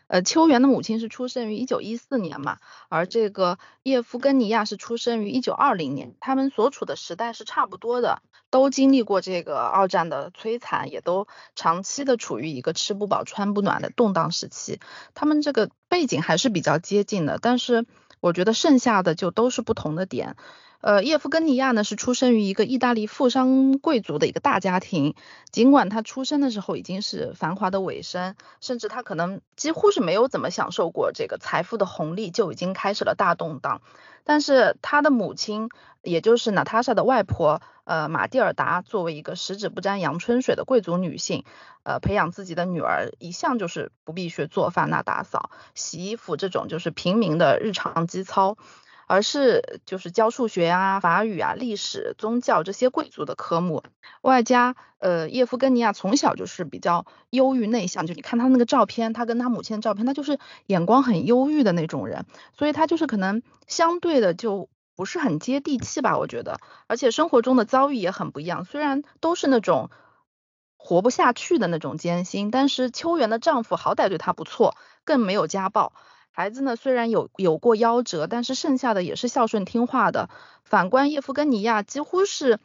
呃，秋园的母亲是出生于一九一四年嘛，而这个叶夫根尼亚是出生于一九二零年，他们所处的时代是差不多的，都经历过这个二战的摧残，也都长期的处于一个吃不饱穿不暖的动荡时期，他们这个背景还是比较接近的，但是我觉得剩下的就都是不同的点。呃，叶夫根尼亚呢是出生于一个意大利富商贵族的一个大家庭，尽管他出生的时候已经是繁华的尾声，甚至他可能几乎是没有怎么享受过这个财富的红利，就已经开始了大动荡。但是他的母亲，也就是娜塔莎的外婆，呃，玛蒂尔达，作为一个十指不沾阳春水的贵族女性，呃，培养自己的女儿一向就是不必学做饭、那打扫、洗衣服这种就是平民的日常基操。而是就是教数学啊、法语啊、历史、宗教这些贵族的科目，外加呃叶夫根尼亚从小就是比较忧郁内向，就你看他那个照片，他跟他母亲的照片，他就是眼光很忧郁的那种人，所以他就是可能相对的就不是很接地气吧，我觉得，而且生活中的遭遇也很不一样，虽然都是那种活不下去的那种艰辛，但是秋元的丈夫好歹对她不错，更没有家暴。孩子呢，虽然有有过夭折，但是剩下的也是孝顺听话的。反观叶夫根尼亚，几乎是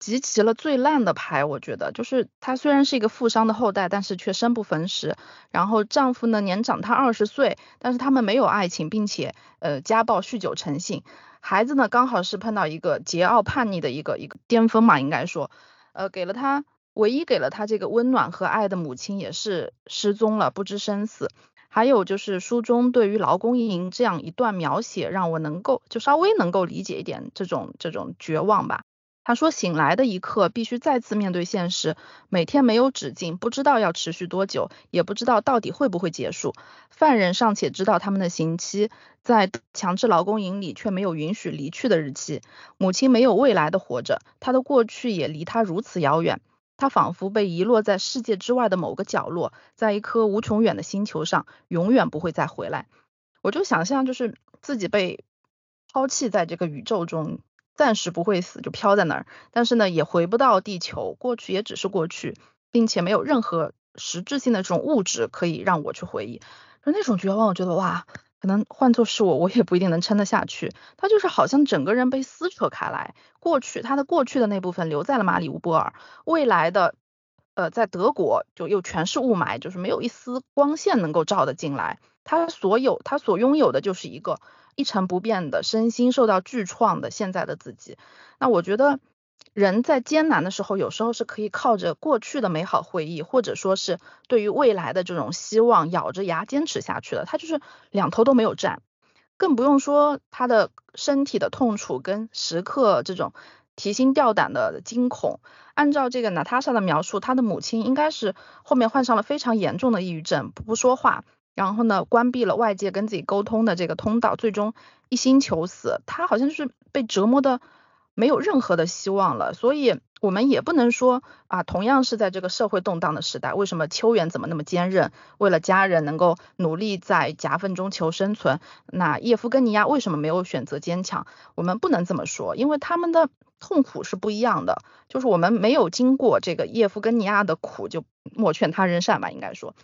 集齐了最烂的牌。我觉得，就是她虽然是一个富商的后代，但是却生不逢时。然后丈夫呢，年长她二十岁，但是他们没有爱情，并且呃家暴、酗酒成性。孩子呢，刚好是碰到一个桀骜叛逆的一个一个巅峰嘛，应该说，呃，给了他唯一给了他这个温暖和爱的母亲也是失踪了，不知生死。还有就是书中对于劳工营这样一段描写，让我能够就稍微能够理解一点这种这种绝望吧。他说醒来的一刻必须再次面对现实，每天没有止境，不知道要持续多久，也不知道到底会不会结束。犯人尚且知道他们的刑期，在强制劳工营里却没有允许离去的日期。母亲没有未来的活着，她的过去也离她如此遥远。他仿佛被遗落在世界之外的某个角落，在一颗无穷远的星球上，永远不会再回来。我就想象，就是自己被抛弃在这个宇宙中，暂时不会死，就飘在那儿，但是呢，也回不到地球，过去也只是过去，并且没有任何实质性的这种物质可以让我去回忆。就那种绝望，我觉得哇。可能换作是我，我也不一定能撑得下去。他就是好像整个人被撕扯开来，过去他的过去的那部分留在了马里乌波尔，未来的呃在德国就又全是雾霾，就是没有一丝光线能够照得进来。他所有他所拥有的就是一个一成不变的身心受到巨创的现在的自己。那我觉得。人在艰难的时候，有时候是可以靠着过去的美好回忆，或者说是对于未来的这种希望，咬着牙坚持下去的。他就是两头都没有占，更不用说他的身体的痛楚跟时刻这种提心吊胆的惊恐。按照这个娜塔莎的描述，他的母亲应该是后面患上了非常严重的抑郁症，不说话，然后呢，关闭了外界跟自己沟通的这个通道，最终一心求死。他好像就是被折磨的。没有任何的希望了，所以我们也不能说啊，同样是在这个社会动荡的时代，为什么秋元怎么那么坚韧，为了家人能够努力在夹缝中求生存？那叶夫根尼亚为什么没有选择坚强？我们不能这么说，因为他们的痛苦是不一样的。就是我们没有经过这个叶夫根尼亚的苦，就莫劝他人善吧，应该说。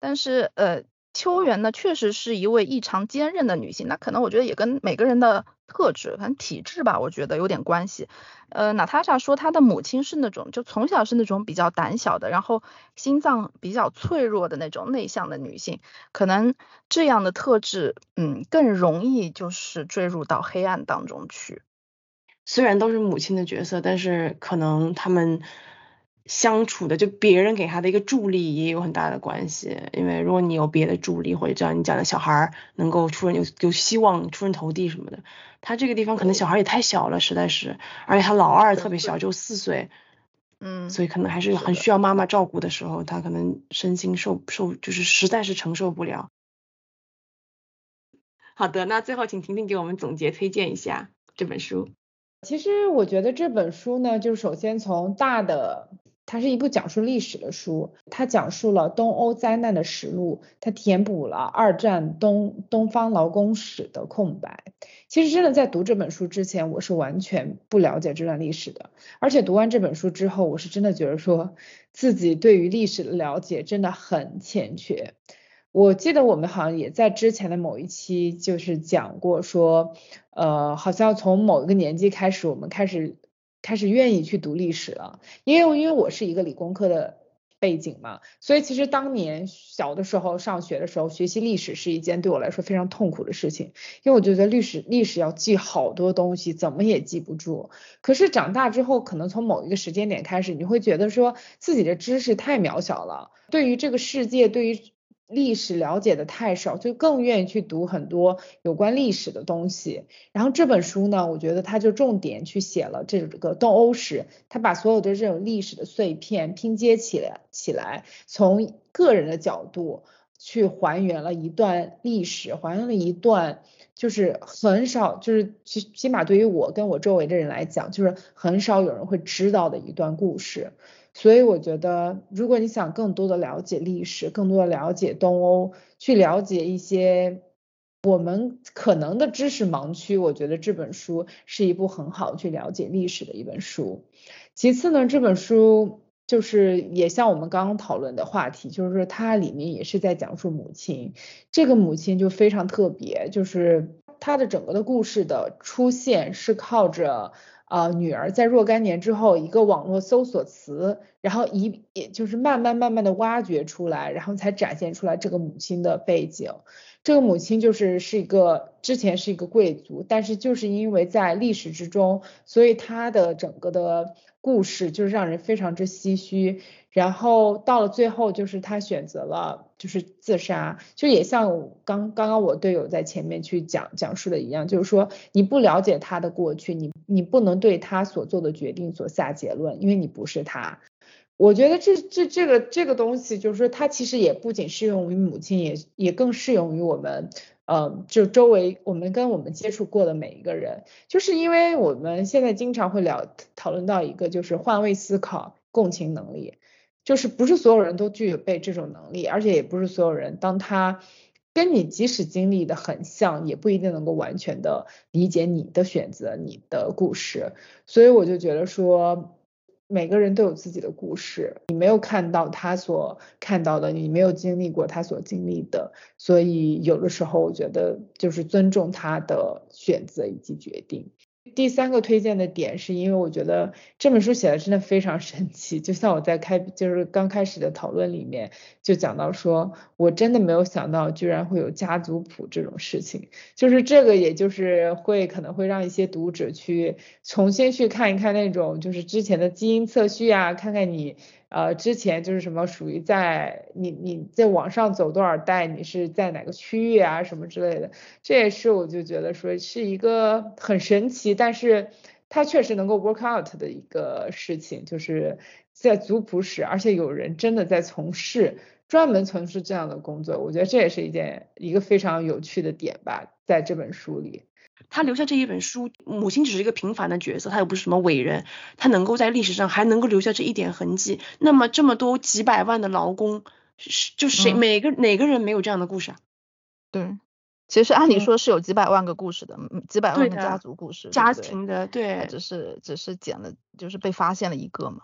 但是呃，秋元呢，确实是一位异常坚韧的女性，那可能我觉得也跟每个人的特质，反正体质吧，我觉得有点关系。呃，娜塔莎说她的母亲是那种，就从小是那种比较胆小的，然后心脏比较脆弱的那种内向的女性，可能这样的特质，嗯，更容易就是坠入到黑暗当中去。虽然都是母亲的角色，但是可能他们。相处的就别人给他的一个助力也有很大的关系，因为如果你有别的助力或者像你讲的小孩能够出人有有希望出人头地什么的，他这个地方可能小孩也太小了，实在是，而且他老二特别小，只有四岁，嗯，所以可能还是很需要妈妈照顾的时候，他可能身心受受就是实在是承受不了。好的，那最后请婷婷给我们总结推荐一下这本书。其实我觉得这本书呢，就首先从大的。它是一部讲述历史的书，它讲述了东欧灾难的实录，它填补了二战东东方劳工史的空白。其实真的在读这本书之前，我是完全不了解这段历史的，而且读完这本书之后，我是真的觉得说自己对于历史的了解真的很欠缺。我记得我们好像也在之前的某一期就是讲过说，呃，好像从某一个年纪开始，我们开始。开始愿意去读历史了，因为因为我是一个理工科的背景嘛，所以其实当年小的时候上学的时候，学习历史是一件对我来说非常痛苦的事情，因为我觉得历史历史要记好多东西，怎么也记不住。可是长大之后，可能从某一个时间点开始，你会觉得说自己的知识太渺小了，对于这个世界，对于。历史了解的太少，就更愿意去读很多有关历史的东西。然后这本书呢，我觉得它就重点去写了这个东欧史，它把所有的这种历史的碎片拼接起来起来，从个人的角度去还原了一段历史，还原了一段就是很少，就是起起码对于我跟我周围的人来讲，就是很少有人会知道的一段故事。所以我觉得，如果你想更多的了解历史，更多的了解东欧，去了解一些我们可能的知识盲区，我觉得这本书是一部很好去了解历史的一本书。其次呢，这本书就是也像我们刚刚讨论的话题，就是它里面也是在讲述母亲，这个母亲就非常特别，就是她的整个的故事的出现是靠着。啊，女儿在若干年之后，一个网络搜索词，然后一也就是慢慢慢慢的挖掘出来，然后才展现出来这个母亲的背景。这个母亲就是是一个之前是一个贵族，但是就是因为在历史之中，所以她的整个的故事就是让人非常之唏嘘。然后到了最后，就是她选择了就是自杀，就也像刚刚刚我队友在前面去讲讲述的一样，就是说你不了解他的过去，你你不能对他所做的决定所下结论，因为你不是他。我觉得这这这个这个东西，就是说它其实也不仅适用于母亲，也也更适用于我们，呃，就周围我们跟我们接触过的每一个人，就是因为我们现在经常会聊讨论到一个就是换位思考、共情能力，就是不是所有人都具备这种能力，而且也不是所有人当他跟你即使经历的很像，也不一定能够完全的理解你的选择、你的故事，所以我就觉得说。每个人都有自己的故事，你没有看到他所看到的，你没有经历过他所经历的，所以有的时候我觉得就是尊重他的选择以及决定。第三个推荐的点是因为我觉得这本书写的真的非常神奇，就像我在开就是刚开始的讨论里面就讲到说，我真的没有想到居然会有家族谱这种事情，就是这个也就是会可能会让一些读者去重新去看一看那种就是之前的基因测序啊，看看你。呃，之前就是什么属于在你你在往上走多少代，你是在哪个区域啊，什么之类的，这也是我就觉得说是一个很神奇，但是它确实能够 work out 的一个事情，就是在族谱史，而且有人真的在从事，专门从事这样的工作，我觉得这也是一件一个非常有趣的点吧，在这本书里。他留下这一本书，母亲只是一个平凡的角色，她又不是什么伟人，她能够在历史上还能够留下这一点痕迹。那么这么多几百万的劳工，是就谁每个哪个人没有这样的故事啊？对，其实按理说是有几百万个故事的，几百万个家族故事，家庭的，对，只是只是捡了，就是被发现了一个嘛。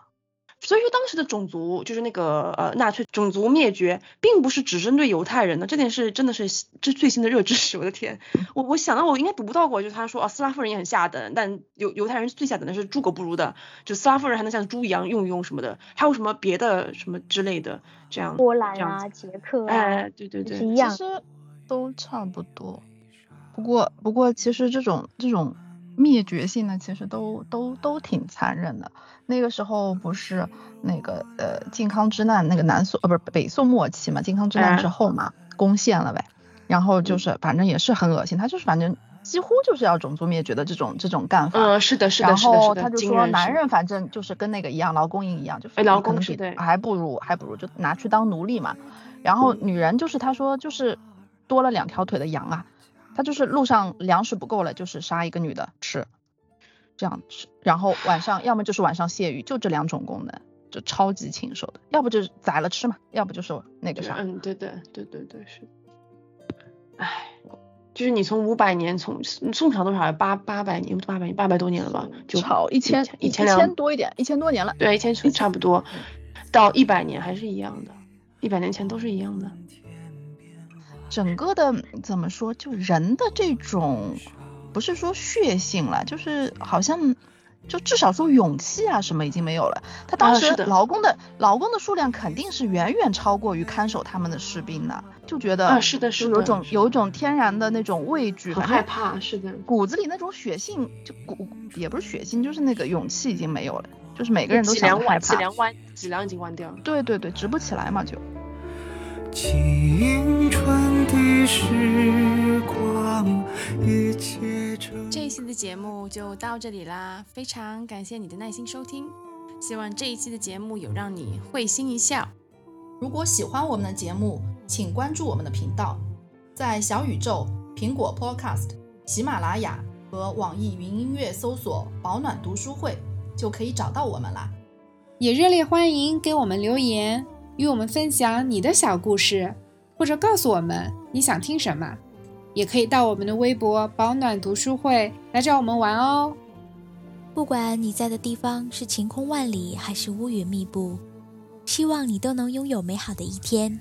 所以说当时的种族就是那个呃纳粹种族灭绝，并不是只针对犹太人的，这点是真的是这最新的热知识，我的天，我我想到我应该读不到过，就是他说啊斯拉夫人也很下等，但犹犹太人最下等的是猪狗不如的，就斯拉夫人还能像猪一样用一用什么的，还有什么别的什么之类的这样。波兰啊，捷克啊，哎，对对对，一样，其实都差不多。不过不过其实这种这种。灭绝性的其实都都都挺残忍的。那个时候不是那个呃靖康之难，那个南宋呃不是北宋末期嘛，靖康之难之后嘛，攻陷了呗。然后就是反正也是很恶心，他就是反正几乎就是要种族灭绝的这种这种干法。嗯，是的，是的，是的。然后他就说男人反正就是跟那个一样，劳工营一样，就劳工是对，还不如还不如就拿去当奴隶嘛。然后女人就是他说就是多了两条腿的羊啊。他就是路上粮食不够了，就是杀一个女的吃，这样吃，然后晚上要么就是晚上泄欲，就这两种功能，就超级禽兽的，要不就是宰了吃嘛，要不就是那个啥。嗯，对对对对对是。唉，就是你从五百年，从宋朝多少？八八百年，八百年，八百多年了吧？就超一千一千两多一点，一千多年了。对，一千差不多，到一百年还是一样的，一百年前都是一样的。整个的怎么说，就人的这种，不是说血性了，就是好像，就至少说勇气啊什么已经没有了。他当时劳工的劳工的数量肯定是远远超过于看守他们的士兵的，就觉得啊是的，是有种有一种天然的那种畏惧，很害怕，是的，骨子里那种血性就骨也不是血性，就是那个勇气已经没有了，就是每个人都想害怕，脊梁。弯，脊梁已经弯掉了，对对对，直不起来嘛就。青春的时光，一切这一期的节目就到这里啦，非常感谢你的耐心收听，希望这一期的节目有让你会心一笑。如果喜欢我们的节目，请关注我们的频道，在小宇宙、苹果 Podcast、喜马拉雅和网易云音乐搜索“保暖读书会”就可以找到我们啦。也热烈欢迎给我们留言。与我们分享你的小故事，或者告诉我们你想听什么，也可以到我们的微博“保暖读书会”来找我们玩哦。不管你在的地方是晴空万里还是乌云密布，希望你都能拥有美好的一天。